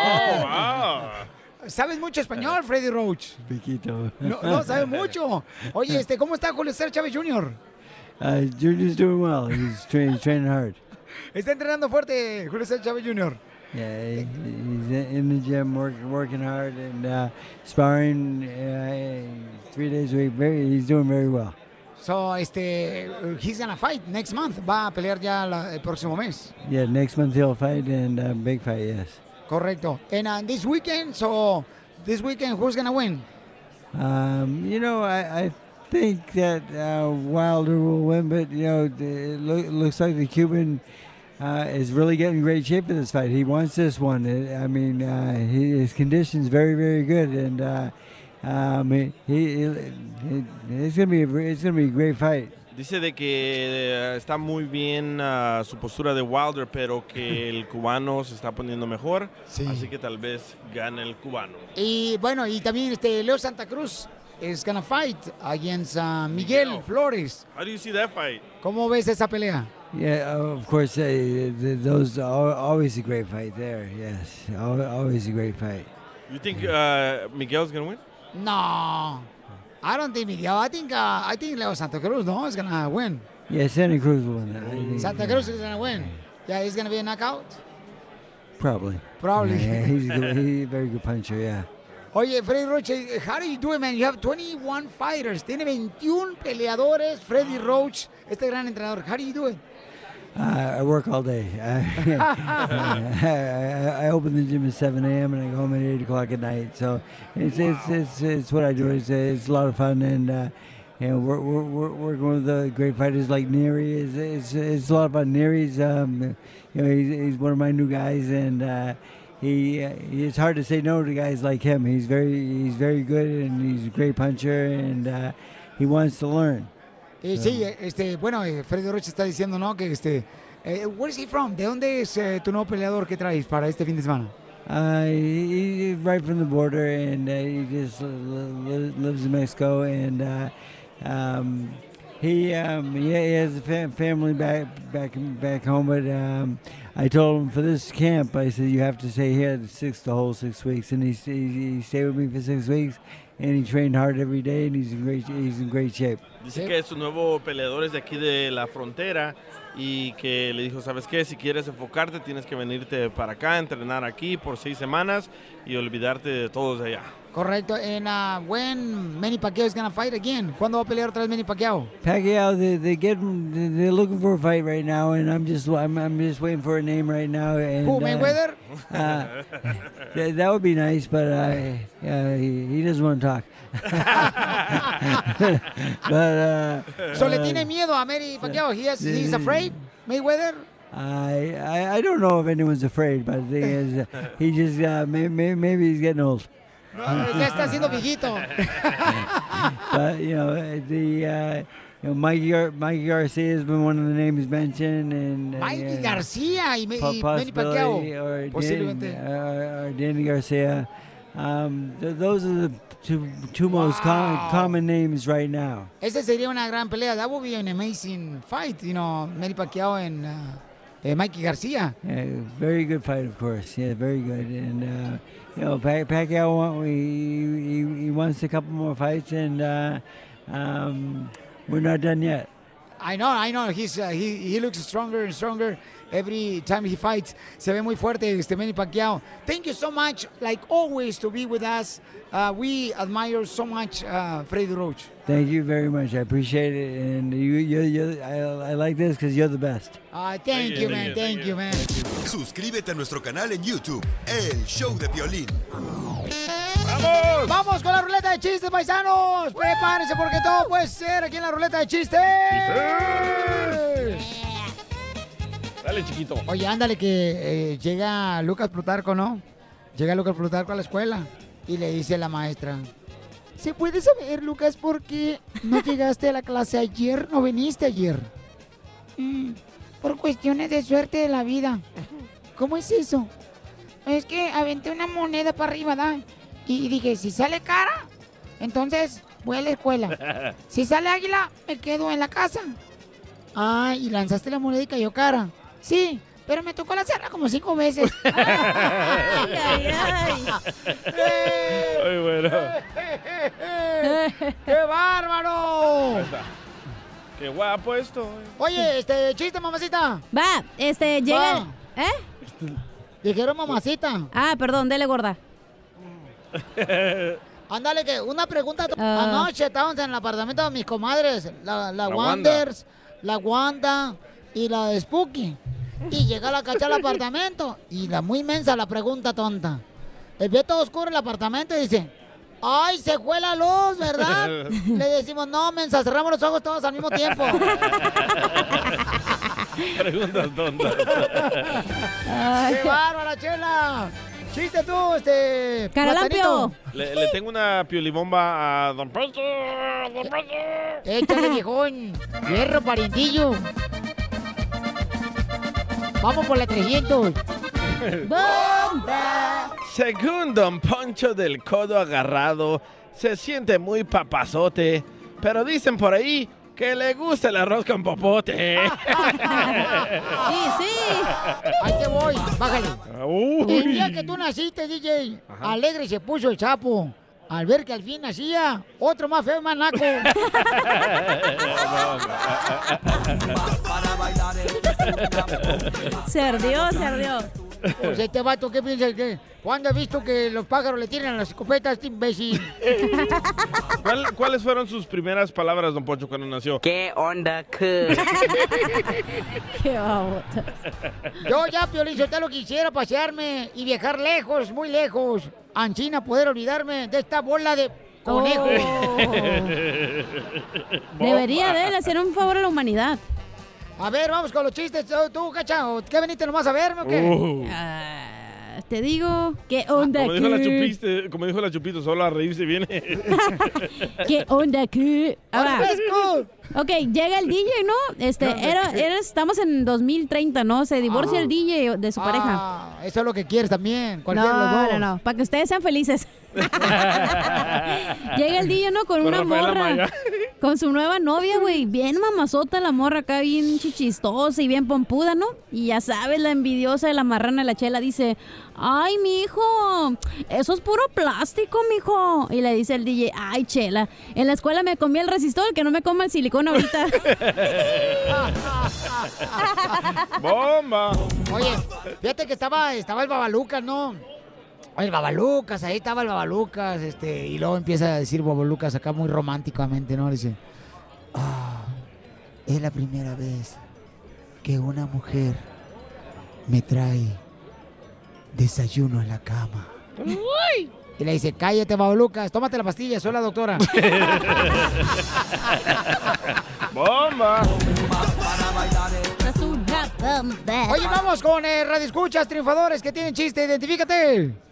wow. ¿Sabes mucho español, Freddy Roach? Piquito. No, no, sabe mucho. Oye, este, ¿cómo está Julio César Chávez Jr.? Uh, Junior's doing well. He's, tra- he's training hard. Está entrenando fuerte Julio César Chávez Jr. Yeah, he- he's in the gym, work, working hard, and uh, sparring uh, three days a week. Very, he's doing very well. So, este, he's gonna fight next month. Va a pelear ya la- el próximo mes. Yeah, next month he'll fight, and uh, big fight, yes. Correcto. And uh, this weekend, so this weekend, who's gonna win? Um, you know, I, I think that uh, Wilder will win, but you know, it loo- looks like the Cuban uh, is really getting great shape in this fight. He wants this one. I I mean, uh, he, his condition's very, very good, and uh, um, he, he, he- it's gonna be a, it's gonna be a great fight. Dice de que eh, está muy bien ah, su postura de Wilder, pero que el cubano se está poniendo mejor. Así que tal vez gane el cubano. Y bueno, y también este, Leo Santa Cruz is gonna fight against uh, Miguel Flores. How do you see that fight? ¿Cómo ves esa pelea? Yeah, of course, uh, th those are always a great fight there. Yes, always a great fight. You think uh, Miguel's gonna win? No, I don't think Miguel. I think uh, I think Leo Santa Cruz, no, is gonna win. Yeah, Santa Cruz will win that. I. Santa Cruz is gonna win. Yeah, he's gonna be a knockout. Probably. Probably. Yeah, he's, a good, he's a very good puncher, yeah. Oye, Freddy Roach, how do you do it, man? You have 21 fighters. Tiene 21 peleadores. Freddy Roach, este gran entrenador. How do you do it? Uh, I work all day. I, I, I open the gym at 7 a.m. and I go home at 8 o'clock at night. So it's, it's, it's, it's what I do. It's, it's a lot of fun. And, uh, you know, we're, we're, we're working with the great fighters like Neri. It's, it's, it's a lot of fun. Neri's, um, you know, he's, he's one of my new guys. And, uh, he, uh, it's hard to say no to guys like him. He's very, he's very good and he's a great puncher and uh, he wants to learn. Eh, So- sí, este, bueno, eh, Freddy Roach está diciendo, ¿no? Que este, eh, where is he from? ¿De dónde es eh, tu nuevo peleador que traes para este fin de semana? Uh, he, he's right from the border, and uh, he just li- li- lives in Mexico. And uh, um, he, um, he he has a fa- family back back back home. But um, I told him for this camp, I said you have to stay here the six the whole six weeks, and he he, stayed with me for six weeks, and he trained hard every day, and he's in great he's in great shape. Dice que su nuevo peleador es de aquí de la frontera y que le dijo, ¿sabes qué? Si quieres enfocarte, tienes que venirte para acá, entrenar aquí por seis semanas y olvidarte de todos allá. Correcto. And uh, when Manny Pacquiao is gonna fight again. ¿Cuándo va a pelear otra vez Manny Pacquiao? Pacquiao, they they get they're looking for a fight right now, and I'm just I'm, I'm just waiting for a name right now. And, Who, uh, Mayweather? Uh, th- that would be nice, but uh, uh, he, he doesn't want to talk. but uh, So le uh, tiene miedo a Manny Pacquiao. He has, he's afraid. Mayweather. I, I I don't know if anyone's afraid, but the thing is, uh, he just uh, may, may, maybe he's getting old. Ya está siendo viejito. but you know the uh, you know Mikey Gar- Mikey Garcia has been one of the names mentioned, and uh, Mikey yeah, Garcia y, y Manny Pacquiao. Dan- Posiblemente. uh, or Danny Garcia. Um, th- those are the two two most com- common names right now. Esa sería una gran pelea. That would be an amazing fight, you know, Manny Pacquiao and uh, eh, Mikey García. Uh, very good fight, of course. Yeah, very good. And uh, you know, Pac- Pacquiao he, he, he wants a couple more fights, and uh, um, we're not done yet. I know, I know. He's, uh, he, he looks stronger and stronger every time he fights. Se ve muy fuerte este Manny Pacquiao. Thank you so much, like always, to be with us. Uh, we admire so much uh, Freddy Roach. Thank you very much. I appreciate it, and you, you, you I, I like this because you're the best. Uh, thank you, man. Thank you, man. Suscríbete a nuestro canal en YouTube, El Show de Violín. ¡Vamos! ¡Vamos con la ruleta de chistes, paisanos! Prepárense porque todo puede ser aquí en la ruleta de chistes. Dale, chiquito. Oye, ándale que eh, llega Lucas Plutarco, ¿no? Llega Lucas Plutarco a la escuela y le dice a la maestra, ¿se puede saber, Lucas, por qué no llegaste a la clase ayer? ¿No viniste ayer? "Mm, por cuestiones de suerte de la vida. ¿Cómo es eso? Es que aventé una moneda para arriba, ¿da? Y dije, si sale cara, entonces voy a la escuela. Si sale águila, me quedo en la casa. Ah, y lanzaste la moneda y cayó cara. Sí, pero me tocó lanzarla como cinco veces. Ay, ay, ay. Muy bueno. ¡Qué bárbaro! Qué guapo esto. Oye, este, chiste, mamacita. Va, este, llega. Va. ¿Eh? Dijeron mamacita. Ah, perdón, dele gorda. Ándale, que una pregunta. Ah. Anoche estábamos en el apartamento de mis comadres, la, la, La Wonders, la Wanda y la Spooky. Y llega la cacha al apartamento y la muy inmensa la pregunta tonta. El ve todo oscuro el apartamento y dice, ¡ay, se fue la luz, ¿verdad? Le decimos, no, mensa, cerramos los ojos todos al mismo tiempo. Preguntas tontas. ¡Qué bárbara, chela! Chiste tú, este... Caralampio. Le, le tengo una piolibomba a Don Poncho. Don Poncho. Échale, viejón. Hierro, parientillo. Vamos por la 300. Según Don Poncho del codo agarrado, se siente muy papazote, pero dicen por ahí que le gusta el arroz con popote. Sí, sí. Ahí te voy, bájale. Uy. El día que tú naciste, DJ, alegre se puso el chapo. Al ver que al fin nacía otro más feo y más naco. Se ardió, se ardió. Pues este vato, ¿qué piensas que? ¿Cuándo has visto que los pájaros le tiran las escopetas a este imbécil? ¿Cuál- ¿Cuáles fueron sus primeras palabras, Don Poncho, cuando nació? ¿Qué onda, que? Qué. Yo ya, Piolín, lo quisiera pasearme y viajar lejos, muy lejos. Anchina, poder olvidarme de esta bola de conejo. Debería de él hacer un favor a la humanidad. A ver, vamos con los chistes. Tú, cacha, ¿o ¿qué veniste nomás a verme o qué? Uh. Ah, te digo, ¿qué onda Como dijo, la chupiste, como dijo la Chupito, solo a reírse viene. ¿Qué onda qué? Ahora, ok, llega el DJ, ¿no? Este, era, era, estamos en 2030, ¿no? Se divorcia el DJ de su pareja. Ah, eso es lo que quieres también. Cualquiera de los No, dos. no, no, para que ustedes sean felices. Llega el DJ, ¿no? Con, Con una Rafael morra. Con su nueva novia, güey. Bien mamazota la morra acá, bien chichistosa y bien pompuda, ¿no? Y ya sabes, la envidiosa de la marrana de la chela dice: Ay, mijo, eso es puro plástico, mijo. Y le dice el DJ: Ay, chela, en la escuela me comí el resistor, que no me coma el silicón ahorita. ¡Bomba! Oye, fíjate que estaba, estaba el Babalucas, ¿no? El Babalucas, ahí estaba el Babalucas, este, y luego empieza a decir Babalucas acá muy románticamente, ¿no? Dice, ah, es la primera vez que una mujer me trae desayuno en la cama. Y le dice, cállate, Babalucas, tómate la pastilla, soy la doctora. ¡Bomba! Oye, vamos con eh, Radio Escuchas, triunfadores que tienen chiste, identifícate.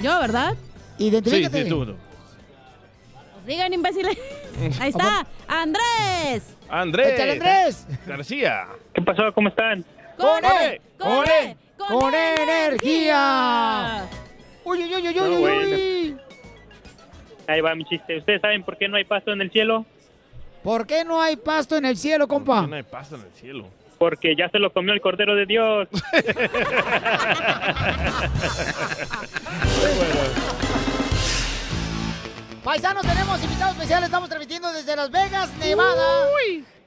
Yo, ¿verdad? Sí, Identifícate. sí, tú. tú. Pues digan, imbéciles. Ahí está, Andrés. Andrés. Échale, Andrés. García. ¿Qué pasó? ¿Cómo están? ¡Con E, él! ¡Con él! ¡Con energía! ¡Uy, uy, uy, uy, uy, uy! Ahí va mi chiste. ¿Ustedes saben por qué no hay pasto en el cielo? ¿Por qué no hay pasto en el cielo, compa? No hay pasto en el cielo. Porque ya se lo comió el Cordero de Dios. Paisanos, tenemos invitados especiales. Estamos transmitiendo desde Las Vegas, Nevada.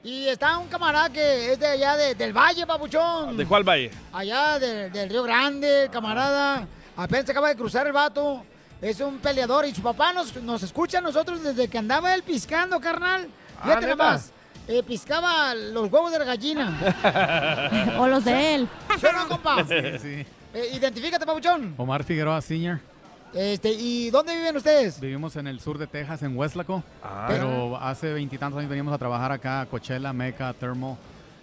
Y está un camarada que es de allá de- del Valle, papuchón. ¿De cuál valle? Allá de- del Río Grande, el camarada. Apenas se acaba de cruzar el vato. Es un peleador y su papá nos, nos escucha a nosotros desde que andaba él piscando, carnal. Fíjate ¿neta? nomás. Eh, piscaba los huevos de la gallina. O los de él. ¿Sí o no, compa? Sí, sí. Eh, identifícate, papuchón. Omar Figueroa Senior. Este, ¿Y dónde viven ustedes? Vivimos en el sur de Texas, en Westlaco. Ah. Pero hace veintitantos años veníamos a trabajar acá a Coachella, Meca, Thermal.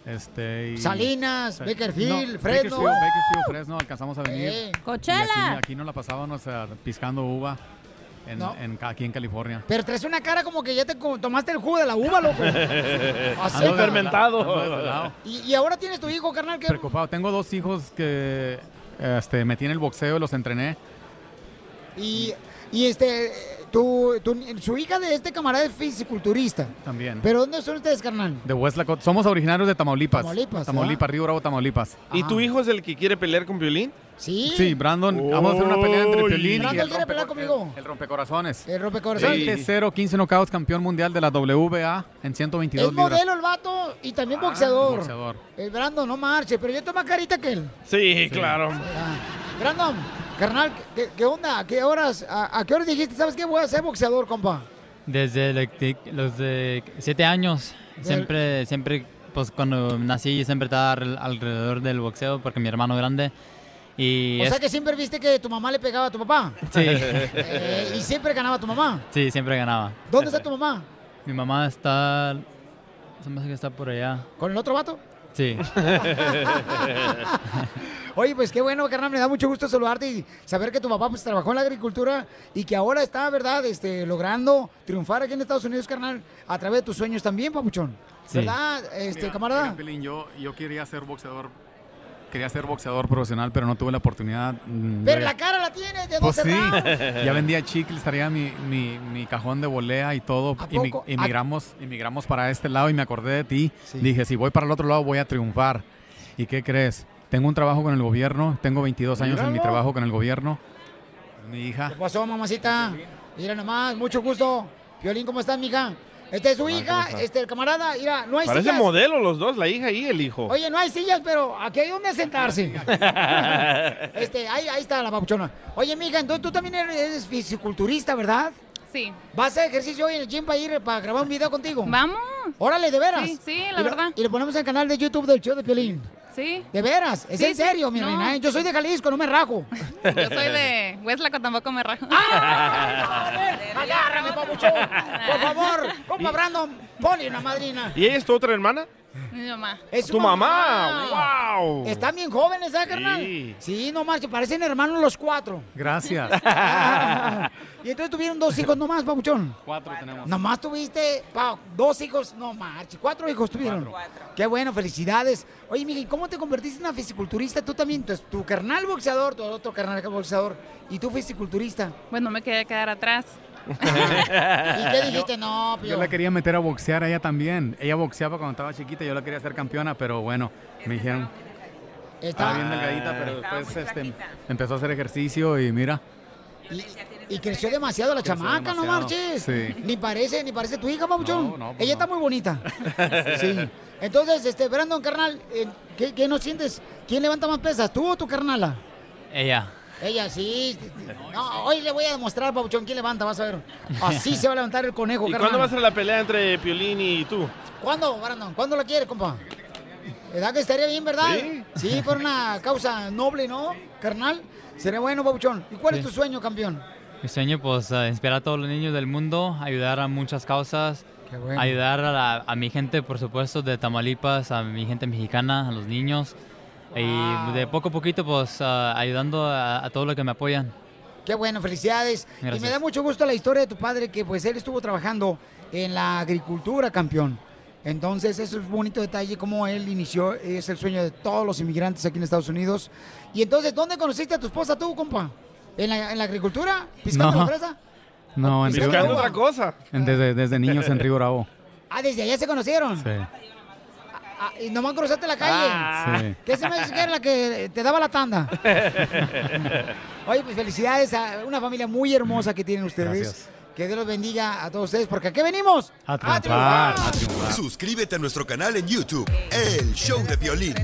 Este, y- Salinas, Sí. Bakersfield, No, Fresno. Bakersfield, Bakersfield, Fresno, alcanzamos a venir. Eh. Y Coachella. Aquí, aquí nos la pasábamos eh, piscando uva en, No. en- aquí en California. Pero traes una cara como que ya te tomaste el jugo de la uva, loco. Así, Ando cara. fermentado. ando. Y, y ahora tienes tu hijo, carnal, que Preocupado. Tengo dos hijos que este, metí en el boxeo y los entrené. y, y este tu, tu- su hija de este camarada es fisiculturista. También. Pero ¿dónde son ustedes, carnal? De Westlaco. Somos originarios de Tamaulipas. Tamaulipas, Tamaulipas, Río Bravo, Tamaulipas. ¿Y tu hijo es el que quiere pelear con Piolín? Sí. Sí, Brandon, vamos a hacer una pelea entre Uy. Piolín y Brandon el, quiere pelear conmigo. el rompecorazones. El rompecorazones. 20-0, 15 knockouts, campeón mundial de la WBA en 122 Es libras. modelo el vato y también boxeador. boxeador. El Brandon, no marche, pero yo tengo más carita que él. Sí, claro. Brandon, carnal, ¿qué, qué onda? ¿A qué horas? A, a qué horas dijiste, sabes qué? Voy a ser boxeador, compa. Desde los de siete años, siempre, siempre, pues cuando nací siempre estaba al- alrededor del boxeo porque mi hermano grande y O es- sea que siempre viste que tu mamá le pegaba a tu papá. Sí. Eh, y siempre ganaba tu mamá. sí, siempre ganaba. ¿Dónde está tu mamá? Mi mamá está, se me hace que está por allá. ¿Con el otro vato? Sí. Oye, pues qué bueno, carnal, me da mucho gusto saludarte y saber que tu papá pues trabajó en la agricultura y que ahora está, ¿verdad?, este, logrando triunfar aquí en Estados Unidos, carnal, a través de tus sueños también, papuchón. Sí. ¿Verdad, este, Mira, camarada? mira, Pelín, yo, yo quería ser boxeador. Quería ser boxeador profesional, pero no tuve la oportunidad. mm, Pero de- la cara la tienes de Pues 12 sí, ya vendía chicles, traía mi, mi, mi cajón de volea y todo. ¿A Y mi- poco? Emigramos, emigramos para este lado y me acordé de ti. Dije, si voy para el otro lado voy a triunfar. ¿Y qué crees? Tengo un trabajo con el gobierno, tengo 22 años en mi Míralo. trabajo con el gobierno. Mi hija. ¿Qué pasó, mamacita? Mira nomás, mucho gusto. Violín, ¿cómo estás, mija? Esta es su Hola, hija, este, el camarada, mira, no hay Parece sillas. modelo los dos, la hija y el hijo. Oye, no hay sillas, pero aquí hay donde sentarse. este, ahí, ahí está la papuchona. Oye, mija, entonces tú también eres, fisiculturista, ¿verdad? Sí. ¿Vas a hacer ejercicio hoy en el gym para ir para grabar un video contigo? Vamos. Órale, de veras. Sí, sí, la Y lo- verdad. Y lo ponemos en el canal de YouTube del show de Piolín. Sí. De veras, es Sí, en sí. serio, mi No. reina. ¿eh? Yo soy de Jalisco, no me rajo. Yo soy de Hueslaco, tampoco me rajo. Agárrame, papuchón. Por favor, compa Brandon, ponle una madrina. ¿Y ella es tu otra hermana? Mi mamá. Es ¡Tu mamá! ¡Wow! Están bien jóvenes, ¿eh, carnal? Sí. Sí, no marches, parecen hermanos los cuatro. Gracias. y entonces tuvieron dos hijos nomás, papuchón. Cuatro tenemos. Nomás tuviste pa, dos hijos, no marches, cuatro hijos tuvieron. Qué bueno, felicidades. Oye, Miguel, ¿cómo te convertiste en una fisiculturista? Tú también, tu, tu carnal boxeador, tu otro carnal boxeador, y tú fisiculturista. Pues no me quedé quedar atrás. ¿Y qué dijiste? No, Yo Pio. la quería meter a boxear a ella también. Ella boxeaba cuando estaba chiquita, yo la quería hacer campeona, pero bueno, me dijeron, estaba bien delgadita, pero después este, empezó a hacer ejercicio y mira. Y creció demasiado la Creció chamaca, no marches. sí. Ni parece, ni parece tu hija. No, no, pues Ella está muy bonita. sí. Entonces, este, Brandon, carnal, eh, ¿qué, qué no sientes? ¿Quién levanta más pesas, tú o tu carnala? Ella. Ella sí. No, hoy le voy a demostrar, papuchón, quién levanta, vas a ver. Así se va a levantar el conejo, ¿Y carnal. cuándo va a ser la pelea entre Piolín y tú? ¿Cuándo, Brandon? ¿Cuándo la quieres, compa? ¿Verdad que estaría bien, verdad? Sí. Sí, por una causa noble, ¿no, carnal? Sería bueno, papuchón. ¿Y cuál es tu sueño, campeón? Mi sueño, pues, eh, inspirar a todos los niños del mundo, ayudar a muchas causas, bueno. ayudar a, la- a mi gente, por supuesto, de Tamaulipas, a mi gente mexicana, a los niños. Y de poco a poquito, pues, ah, ayudando a, a todos los que me apoyan. Qué bueno, felicidades. Y Gracias. me da mucho gusto la historia de tu padre, que pues él estuvo trabajando en la agricultura, campeón. Entonces, eso es un bonito detalle, cómo él inició, es el sueño de todos los inmigrantes aquí en Estados Unidos. Y entonces, ¿dónde conociste a tu esposa tú, compa? ¿En la, en la agricultura? ¿Piscando No. la fresa? No, en Piscando Río uva. cosa. en- Desde, desde niños en Río Bravo. Ah, desde allá se conocieron. Sí. Ah, y nomás cruzaste la calle. Ah. Sí. ¿Qué se me dice que era la que te daba la tanda? Oye, pues felicidades a una familia muy hermosa que tienen ustedes. Gracias. Que Dios los bendiga a todos ustedes, porque aquí venimos. A triunfar. Suscríbete a nuestro canal en YouTube, El Show de Violín.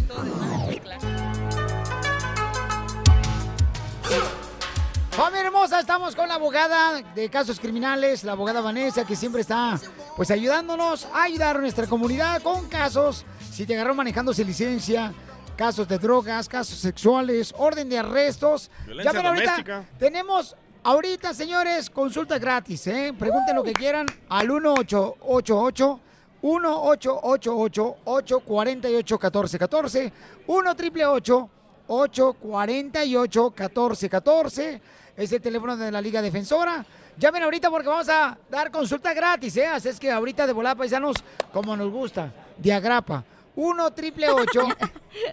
Familia hermosa, estamos con la abogada de casos criminales, la abogada Vanessa, que siempre está pues ayudándonos a ayudar a nuestra comunidad con casos. Si te agarró manejando sin licencia, casos de drogas, casos sexuales, orden de arrestos. Violencia ven ahorita, doméstica. tenemos ahorita, señores, consulta gratis, ¿eh? Pregunten lo que quieran al 1888 1888 848 1414 1 triple 848 1414 es el teléfono de la Liga Defensora. Llamen ahorita porque vamos a dar consulta gratis, ¿eh? Así es que ahorita de volada paisanos, como nos gusta, de agrapa. 1 triple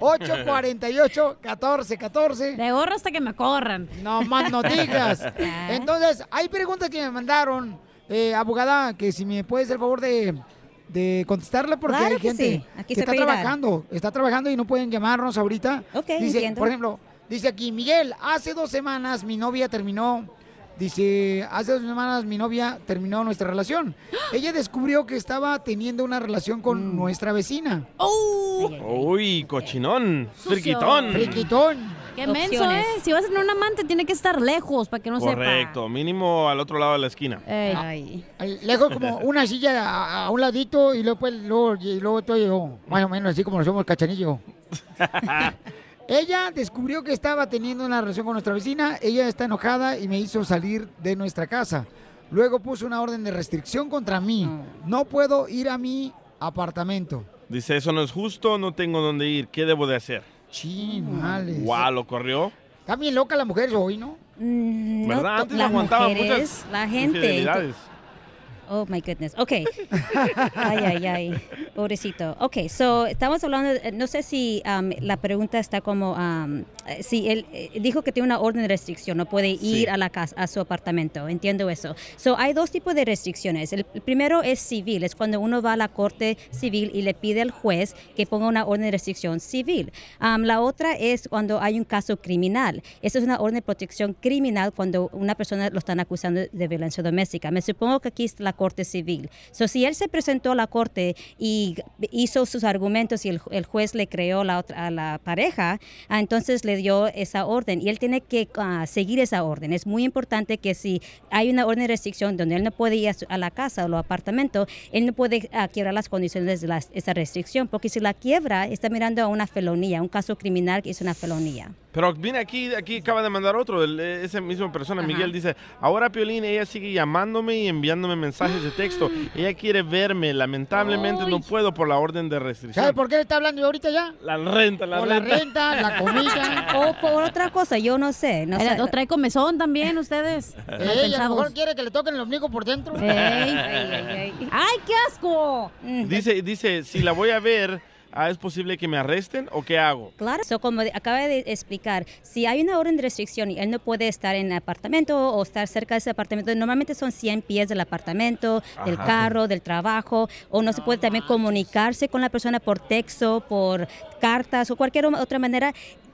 848 1414 De gorro hasta que me corran. No más no digas. Entonces, hay preguntas que me mandaron, eh, abogada, que si me puedes el favor de, de contestarle porque Claro hay que gente sí. Aquí que está trabajando, está trabajando y no pueden llamarnos ahorita. Ok, dice, entiendo. por ejemplo, dice aquí, Miguel, hace dos semanas mi novia terminó, dice, hace dos semanas mi novia terminó nuestra relación. Ella descubrió que estaba teniendo una relación con Mm. nuestra vecina. Uy, cochinón. Friquitón. Friquitón. Qué menso, ¿eh? Si vas a tener un amante, tiene que estar lejos para que no sepa. Correcto, mínimo al otro lado de la esquina. Ey. Al- Lejos como una silla a, a un ladito y luego, pues, luego, y luego estoy yo, más o menos así como nos somos cachanillo. Ella descubrió que estaba teniendo una relación con nuestra vecina, ella está enojada y me hizo salir de nuestra casa. Luego puso una orden de restricción contra mí. No puedo ir a mi apartamento. Dice, eso no es justo, no tengo dónde ir. ¿Qué debo de hacer? Chinales. Guau, lo corrió. Está bien loca la mujer hoy, ¿no? Mm, ¿Verdad? Antes las aguantaba mujeres, muchas la gente. infidelidades. Oh my goodness. Ok. Ay, ay, ay. Pobrecito. Ok, so estamos hablando, de- no sé si um, la pregunta está como, um, eh, si él eh, dijo que tiene una orden de restricción, no puede ir Sí. a la casa, a su apartamento. Entiendo eso. So hay dos tipos de restricciones. El, el primero es civil, es cuando uno va a la corte civil y le pide al juez que ponga una orden de restricción civil. Um, la otra es cuando hay un caso criminal. Esa es una orden de protección criminal cuando una persona lo están acusando de violencia doméstica. Me supongo que aquí la corte civil. So, si él se presentó a la corte y hizo sus argumentos y el, el juez le creó la otra, a la pareja, ah, entonces le dio esa orden y él tiene que ah, seguir esa orden. Es muy importante que si hay una orden de restricción donde él no puede ir a, la casa o al apartamento, él no puede ah, quiebrar las condiciones de las- esa restricción, porque si la quiebra, está mirando a una felonía, un caso criminal que es una felonía. Pero mira, aquí, aquí acaba de mandar otro, el- esa misma persona, Ajá. Miguel, dice, ahora Piolín, ella sigue llamándome y enviándome mensajes de texto. Ella quiere verme, lamentablemente no puedo por la orden de restricción. ¿Sabe por qué le está hablando ahorita ya? La renta, la Por la renta. renta, la comida. O por otra cosa, yo no sé. No sé. ¿O trae comezón también ustedes? Ella a lo mejor quiere que le toquen el ombligo por dentro. Ey. ¡Ay, qué asco! Dice, dice, si la voy a ver, ah, ¿es posible que me arresten o qué hago? Claro, so, como de- acaba de explicar, si hay una orden de restricción y él no puede estar en el apartamento o estar cerca de ese apartamento, normalmente son 100 pies del apartamento, del carro, del trabajo, o no se puede también comunicarse con la persona por texto, por cartas o cualquier otra manera.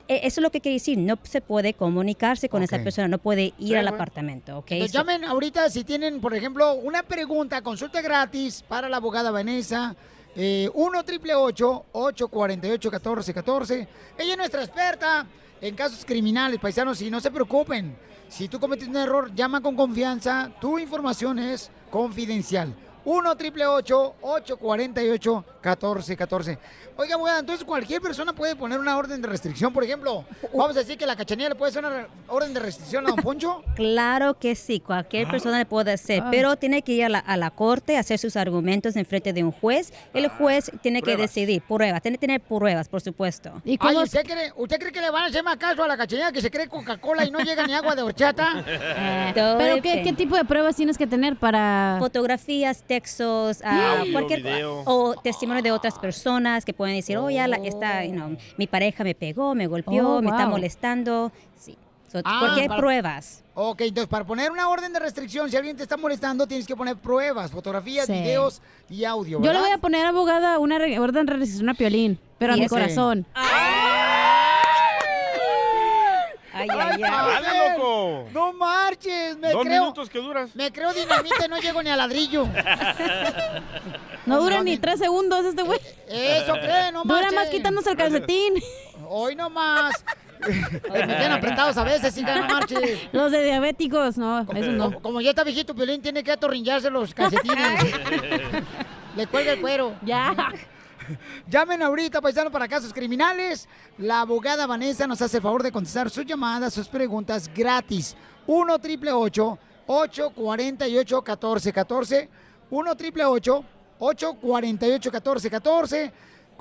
E- Eso es lo que quiere decir, no se puede comunicarse con esa persona, no puede ir Sí, al bueno. apartamento, ¿ok? Entonces, So- llamen ahorita si tienen, por ejemplo, una pregunta, consulta gratis para la abogada Vanessa. Eh, 1 triple 848 1414 Ella es nuestra experta en casos criminales, paisanos, y no se preocupen. Si tú cometes un error, llama con confianza. Tu información es confidencial. 1 triple 848 1414 Oiga, abogada, entonces cualquier persona puede poner una orden de restricción. Por ejemplo, vamos a decir que la cachanilla le puede hacer una orden de restricción a don Poncho. Claro que sí, cualquier persona le puede hacer, Ay. pero tiene que ir a la, a la corte, hacer sus argumentos en frente de un juez. El juez tiene que decidir, pruebas, tiene que tener pruebas, por supuesto. Ay, ¿usted cree, ¿usted cree que le van a hacer más caso a la cachanilla que se cree Coca-Cola y no llega ni agua de horchata? ¿Pero qué, qué tipo de pruebas tienes que tener para...? Fotografías, textos, ah, Audio, cualquier video. o testimonio de otras personas que pueden decir, oh, ya la, esta, you know, mi pareja me pegó, me golpeó, Oh, me está molestando. Sí. So, Ah, porque hay para- pruebas. Ok, entonces para poner una orden de restricción, si alguien te está molestando, tienes que poner pruebas, fotografías, Sí. videos y audio. Yo le voy a poner abogada una re- orden de restricción a Piolín, pero a mi ese- corazón. Ay, ay, ¡Dale, loco! No marches, me Dos creo. minutos que duras. Me creo dinamita y no llego ni a ladrillo. No dura ni tres segundos este güey. Eso cree, no Dura marches. más quitándose el calcetín. Hoy no más. me quedan apretados a veces, hija, no marches. Los de diabéticos, no, eso no. Como, como ya está viejito, Piolín tiene que atornillarse los calcetines. Le cuelga el cuero. Ya. Llamen ahorita, paisano, para casos criminales. La abogada Vanessa nos hace el favor de contestar sus llamadas, sus preguntas gratis. 1 triple 848 1414 1 triple 848 1414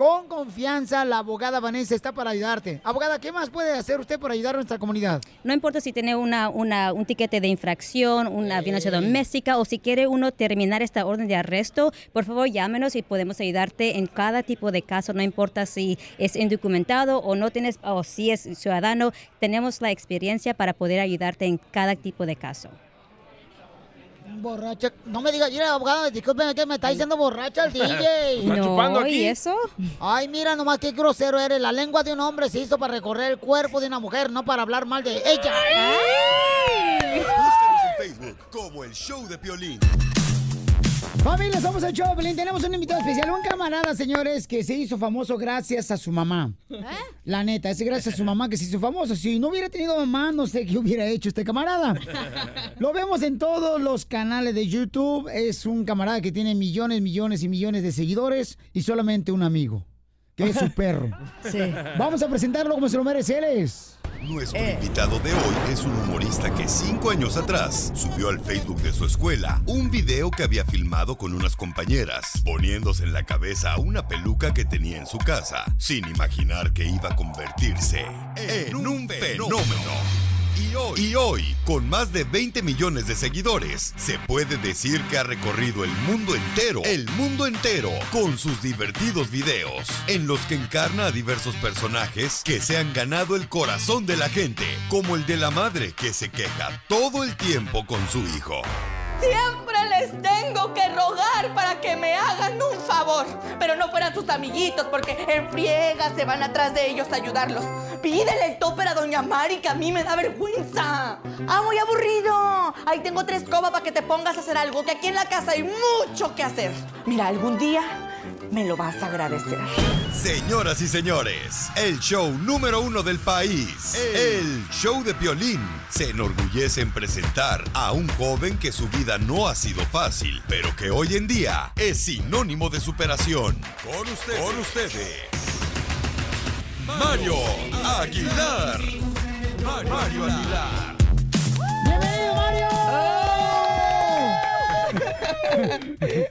Con confianza, la abogada Vanessa está para ayudarte. Abogada, ¿qué más puede hacer usted para ayudar a nuestra comunidad? No importa si tiene una, una, un tiquete de infracción, una violencia doméstica o si quiere uno terminar esta orden de arresto, por favor llámenos y podemos ayudarte en cada tipo de caso, no importa si es indocumentado o no tienes o si es ciudadano, tenemos la experiencia para poder ayudarte en cada tipo de caso. Borracha. No me diga, mira, abogada, discúlpeme que me está diciendo borracha el DJ. ¿Está No, chupando aquí? ¿y eso? Ay, mira nomás qué grosero eres. La lengua de un hombre se hizo para recorrer el cuerpo de una mujer, no para hablar mal de ella. Búscanos en Facebook como el show de Piolín. Familia, somos el show, Pelín. Tenemos un invitado especial, un camarada, señores, que se hizo famoso gracias a su mamá. La neta, es gracias a su mamá que se hizo famoso. Si no hubiera tenido mamá, no sé qué hubiera hecho este camarada. Lo vemos en todos los canales de YouTube. Es un camarada que tiene millones, millones y millones de seguidores y solamente un amigo, que es su perro. Vamos a presentarlo como se lo merece. Él es. Nuestro invitado de hoy es un humorista que cinco años atrás subió al Facebook de su escuela un video que había filmado con unas compañeras, poniéndose en la cabeza una peluca que tenía en su casa, sin imaginar que iba a convertirse en un fenómeno. Y hoy, con más de 20 millones de seguidores, se puede decir que ha recorrido el mundo entero, el mundo entero, con sus divertidos videos, en los que encarna a diversos personajes que se han ganado el corazón de la gente, como el de la madre que se queja todo el tiempo con su hijo. Siempre les tengo que rogar para que me hagan un favor. Pero no fueran sus amiguitos, porque en friega se van atrás de ellos a ayudarlos. Pídele el topper a Doña Mari, que a mí me da vergüenza. Ah, muy aburrido. Ahí tengo tres cobas para que te pongas a hacer algo, que aquí en la casa hay mucho que hacer. Mira, algún día me lo vas a agradecer. Señoras y señores, el show número uno del país, el show de Piolín, se enorgullece en presentar a un joven que su vida no ha sido fácil, pero que hoy en día es sinónimo de superación. Con ustedes, con ustedes, Mario Aguilar. Mario Aguilar. ¡Bienvenido, Mario!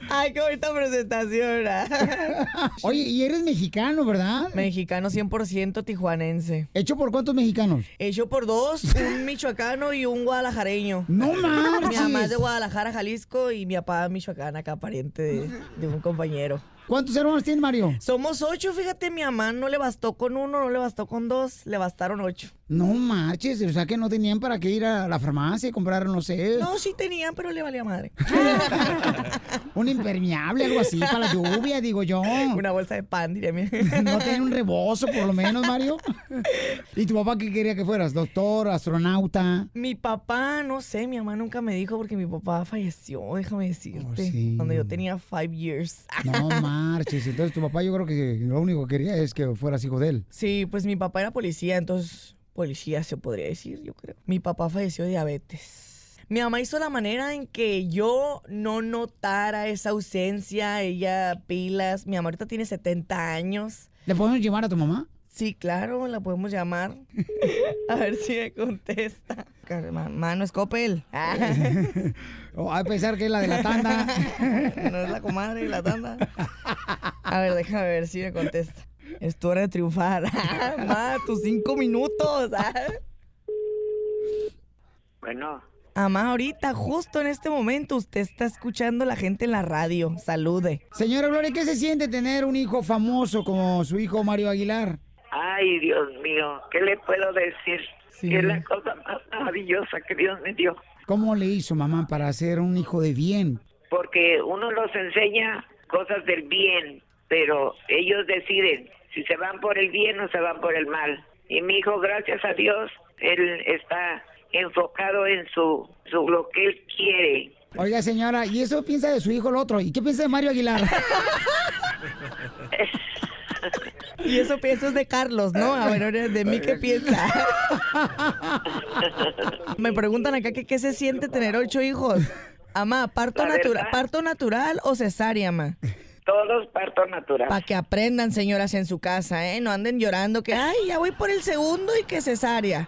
Ay, qué bonita presentación. Oye, y eres mexicano, ¿verdad? Mexicano 100% tijuanense. ¿Hecho por cuántos mexicanos? Hecho por dos, un michoacano y un guadalajareño. ¡No marches! Mi mamá es de Guadalajara, Jalisco, y mi papá Michoacán, acá pariente de, de un compañero. ¿Cuántos hermanos tienes, Mario? Somos ocho, fíjate, mi mamá no le bastó con uno, no le bastó con dos, le bastaron ocho. No marches, o sea que no tenían para qué ir a la farmacia y comprar, no sé, No, sí tenían, pero le valía madre. un impermeable, algo así, para la lluvia, digo yo. Una bolsa de pan, diría mi. No tenían un rebozo, por lo menos, Mario. ¿Y tu papá qué quería que fueras? ¿Doctor, astronauta? Mi papá, no sé, mi mamá nunca me dijo porque mi papá falleció, déjame decirte. Cuando yo tenía five years. No marches, entonces tu papá yo creo que lo único que quería es que fueras hijo de él. Sí, pues mi papá era policía, entonces policía se podría decir, yo creo. Mi papá falleció de diabetes. Mi mamá hizo la manera en que yo no notara esa ausencia, ella pilas. Mi mamá ahorita tiene 70 años. ¿Le podemos llevar a tu mamá? Sí, claro, la podemos llamar. a ver si me contesta. Mamá, no es Coppel. O a pesar que es la de la tanda. no es la comadre y la tanda. A ver, déjame ver si me contesta. Es tu hora de triunfar. Ma, tus cinco minutos. Bueno, Amá, ahorita, justo en este momento, usted está escuchando a la gente en la radio. Salude. Señora Gloria, ¿qué se siente tener un hijo famoso como su hijo Mario Aguilar? ay, Dios mío, ¿qué le puedo decir? Sí. Es la cosa más maravillosa que Dios me dio. ¿Cómo le hizo mamá para ser un hijo de bien? Porque uno los enseña cosas del bien, pero ellos deciden si se van por el bien o se van por el mal. Y mi hijo, gracias a Dios, él está enfocado en su, su lo que él quiere. Oiga, señora, ¿y eso piensa de su hijo el otro? ¿Y qué piensa de Mario Aguilar? Y eso piensas de Carlos, ¿no? A ver, de mí, ¿qué piensa? Me preguntan acá que qué se siente tener ocho hijos. Amá, ¿parto, natura-. ¿parto natural o cesárea, amá? Todos parto natural. Para que aprendan, señoras, en su casa, ¿eh? No anden llorando que, ay, ya voy por el segundo y que cesárea.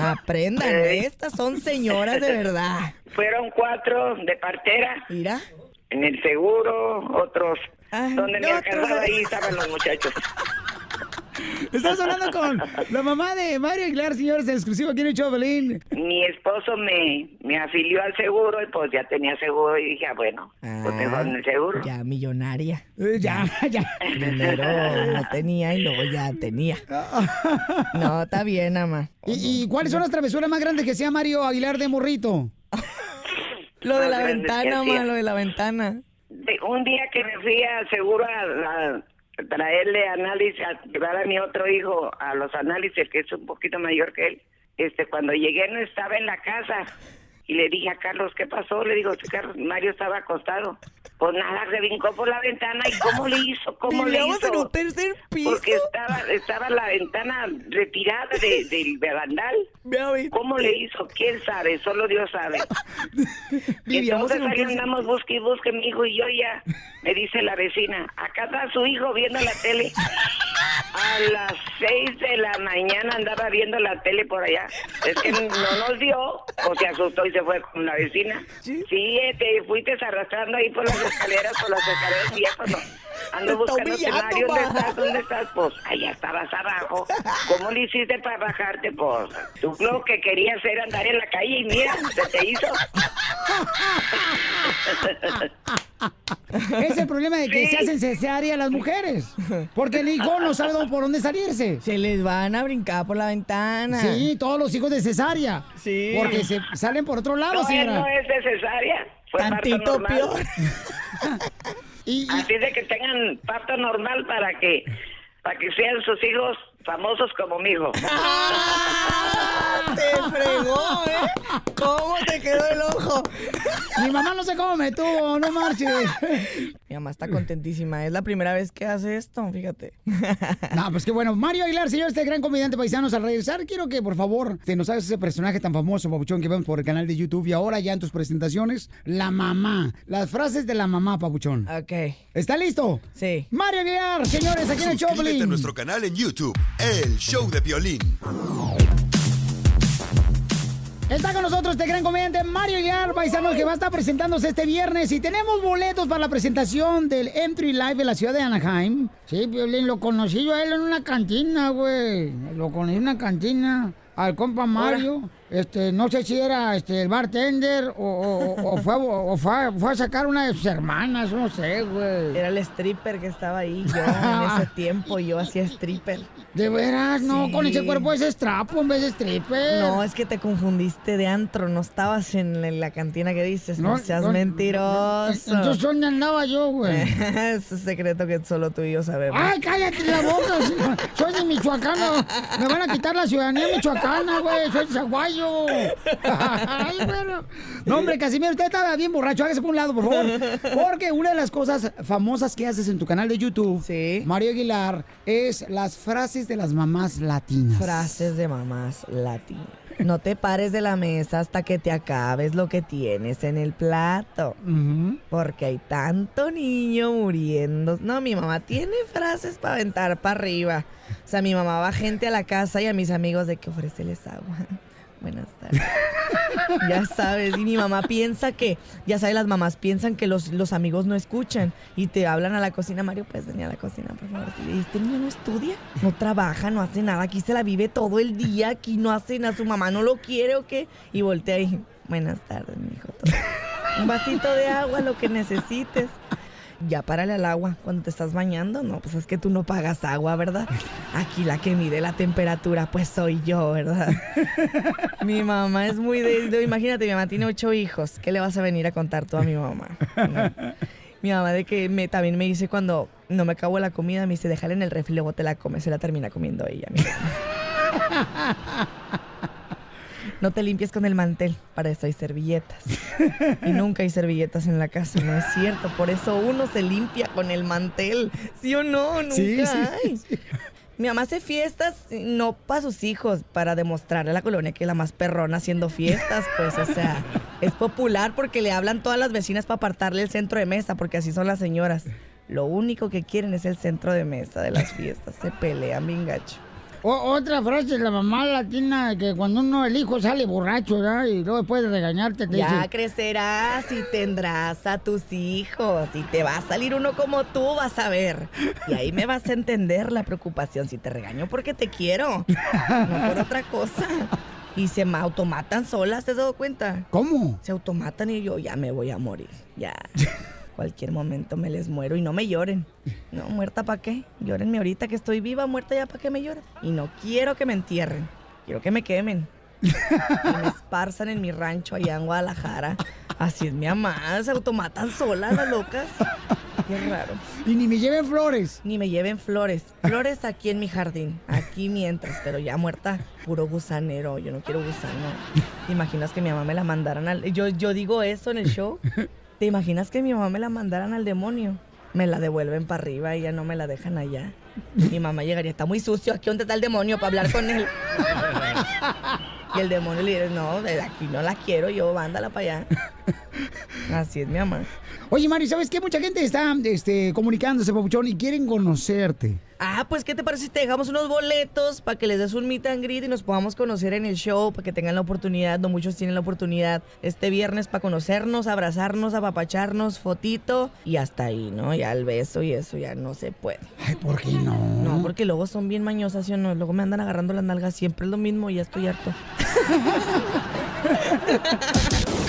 Aprendan, Ey. estas son señoras de verdad. Fueron cuatro de partera. Mira. En el seguro, otros. donde me no, alcanzaba otros- ahí estaban los muchachos. Estamos hablando con la mamá de Mario Aguilar, señores, en exclusivo aquí en el show, Belín. Mi esposo me, me afilió al seguro y pues ya tenía seguro y dije, ah, bueno, pues mejor en el seguro. Ya millonaria. ya, ya. Primero no tenía y luego ya tenía. No, está bien, ama. ¿Y, y cuáles son las travesuras más grandes que sea Mario Aguilar de morrito? Lo de la ventana, ma, lo de la ventana. De- un día que me fui al seguro a, a traerle análisis, llevar a mi otro hijo a los análisis, que es un poquito mayor que él, este, cuando llegué no estaba en la casa. Y le dije a Carlos, ¿qué pasó? Le digo, Carlos, Mario estaba acostado. Pues nada, se brincó por la ventana. ¿Y cómo le hizo? ¿Cómo le hizo? en un tercer piso. Porque estaba, estaba la ventana retirada de- del barandal. ¿Cómo le hizo? ¿Quién sabe? Solo Dios sabe. Vivíamos Entonces ahí andamos busque y busque mi hijo y yo ya me dice la vecina, acá está su hijo viendo la tele. A las seis de la mañana andaba viendo la tele por allá. Es que no nos vio o se asustó y se fue con la vecina. Sí, eh, te fuiste arrastrando ahí por las escaleras, por las escaleras y ya cuando ando buscando Mario, ¿dónde estás? ¿Dónde estás? Pues allá estabas abajo. ¿Cómo le hiciste para bajarte? Pues tú lo que querías era andar en la calle y mira, se te hizo. Es el problema de que se hacen cesárea las mujeres. Porque el hijo no sabe dónde- por dónde salirse. Se les van a brincar por la ventana. Sí, todos los hijos de cesárea. Sí. Porque se salen por otro lado, No, señora. no es necesaria. Fue Tantito peor. Así de que tengan parto normal para que para que sean sus hijos famosos como mi hijo. Te fregó, ¿eh? ¿Cómo te quedó el ojo? Mi mamá no sé cómo me tuvo, no marches. Mi mamá está contentísima. Es la primera vez que hace esto, fíjate. No, pues qué bueno. Mario Aguilar, señor, este gran comediante paisanos, al regresar, quiero que, por favor, te nos hagas ese personaje tan famoso, Papuchón, que vemos por el canal de YouTube y ahora ya en tus presentaciones, la mamá. Las frases de la mamá, Papuchón. Ok. ¿Está listo? Sí. Mario Aguilar, señores, aquí en el Suscríbete a Choplin. nuestro canal en YouTube, El Show de Violín. Está con nosotros este gran comediante Mario Aguilar, paisano, que va a estar presentándose este viernes. Y tenemos boletos para la presentación del Entry Live de la ciudad de Anaheim. Sí, Violín, lo conocí yo a él en una cantina, güey. Lo conocí en una cantina. Al compa Mario. Este, no sé si era este, el bartender o, o- o fue, o fue, fue a sacar una de sus hermanas, no sé, güey. Era el stripper que estaba ahí yo en ese tiempo. Yo hacía stripper. De veras, no, Sí. con ese cuerpo es trapo en vez de stripper. No, es que te confundiste de antro. No estabas en la- cantina que dices. No, seas no, mentiroso. Entonces, ¿dónde andaba yo, güey? es un secreto que solo tú y yo sabemos. ¡Ay, cállate la boca! Soy de Michoacán. no. Me van a quitar la ciudadanía michoacana, güey. Soy de Zaguayo. Ay, bueno. No, hombre, Casimiro, usted estaba bien borracho. Hágase por un lado, por favor. Porque una de las cosas famosas que haces en tu canal de YouTube, Mario Aguilar, es las frases de las mamás latinas. Frases de mamás latinas. No te pares de la mesa hasta que te acabes lo que tienes en el plato. Porque hay tanto niño muriendo. No, mi mamá tiene frases para aventar para arriba. O sea, mi mamá va gente a la casa y a mis amigos de que ofrecerles agua. Buenas tardes. ya sabes, y mi mamá piensa que, ya sabes, las mamás piensan que los, los amigos no escuchan y te hablan a la cocina. Mario, puedes venir a la cocina, por favor. Y este niño no estudia, no trabaja, no hace nada. Aquí se la vive todo el día, aquí no hace nada. Su mamá no lo quiere o qué. Y voltea y, buenas tardes, mi hijo. Un vasito de agua, lo que necesites. Ya párale al agua cuando te estás bañando. No, pues es que tú no pagas agua, ¿verdad? Aquí la que mide la temperatura, pues soy yo, ¿verdad? mi mamá es muy de... Imagínate, mi mamá tiene ocho hijos. ¿Qué le vas a venir a contar tú a mi mamá? Mi mamá de que me, también me dice cuando no me acabo la comida, me dice, déjala en el refri, luego te la comes, se la termina comiendo ella. mi mamá. No te limpies con el mantel, para eso hay servilletas. Y nunca hay servilletas en la casa, no es cierto. Por eso uno se limpia con el mantel. ¿Sí o no? Nunca Sí, sí, hay. sí. Mi mamá hace fiestas no para sus hijos, para demostrarle a la colonia que es la más perrona haciendo fiestas, pues, o sea, es popular porque le hablan todas las vecinas para apartarle el centro de mesa, porque así son las señoras. Lo único que quieren es el centro de mesa de las fiestas. Se pelean bien gacho. O- otra frase de la mamá latina que cuando uno, el hijo sale borracho, ¿verdad? Y luego después de regañarte te Ya dice... crecerás y tendrás a tus hijos y te va a salir uno como tú, vas a ver. Y ahí me vas a entender la preocupación si te regaño porque te quiero, no por otra cosa. Y se me automatan solas, ¿te has dado cuenta? ¿Cómo? Se automatan y yo ya me voy a morir, ya. Cualquier momento me les muero y no me lloren. No, muerta para qué. Llórenme ahorita que estoy viva, muerta ya para qué me lloran. Y no quiero que me entierren, quiero que me quemen. Y me esparzan en mi rancho allá en Guadalajara. Así es mi mamá, se automatan solas las locas. Qué raro. Y ni me lleven flores. Ni me lleven flores. Flores aquí en mi jardín, aquí mientras, pero ya muerta, puro gusanero. Yo no quiero gusano. ¿Te imaginas que mi mamá me la mandaran al... Yo, yo digo eso en el show. ¿Te imaginas que mi mamá me la mandaran al demonio? Me la devuelven para arriba y ya no me la dejan allá. Mi mamá llegaría, está muy sucio, aquí dónde está el demonio para hablar con él. Y el demonio le dice, no, de aquí no la quiero, yo mándala para allá. Así es mi mamá. Oye, Mari, ¿sabes qué? Mucha gente está este, comunicándose, papuchón, y quieren conocerte. Ah, pues, ¿qué te parece si te dejamos unos boletos para que les des un meet and greet y nos podamos conocer en el show, para que tengan la oportunidad, no muchos tienen la oportunidad este viernes para conocernos, abrazarnos, apapacharnos, fotito y hasta ahí, ¿no? Ya el beso y eso ya no se puede. Ay, ¿por qué no? No, porque luego son bien mañosas, ¿sí o no? Luego me andan agarrando las nalgas, siempre es lo mismo y ya estoy harto.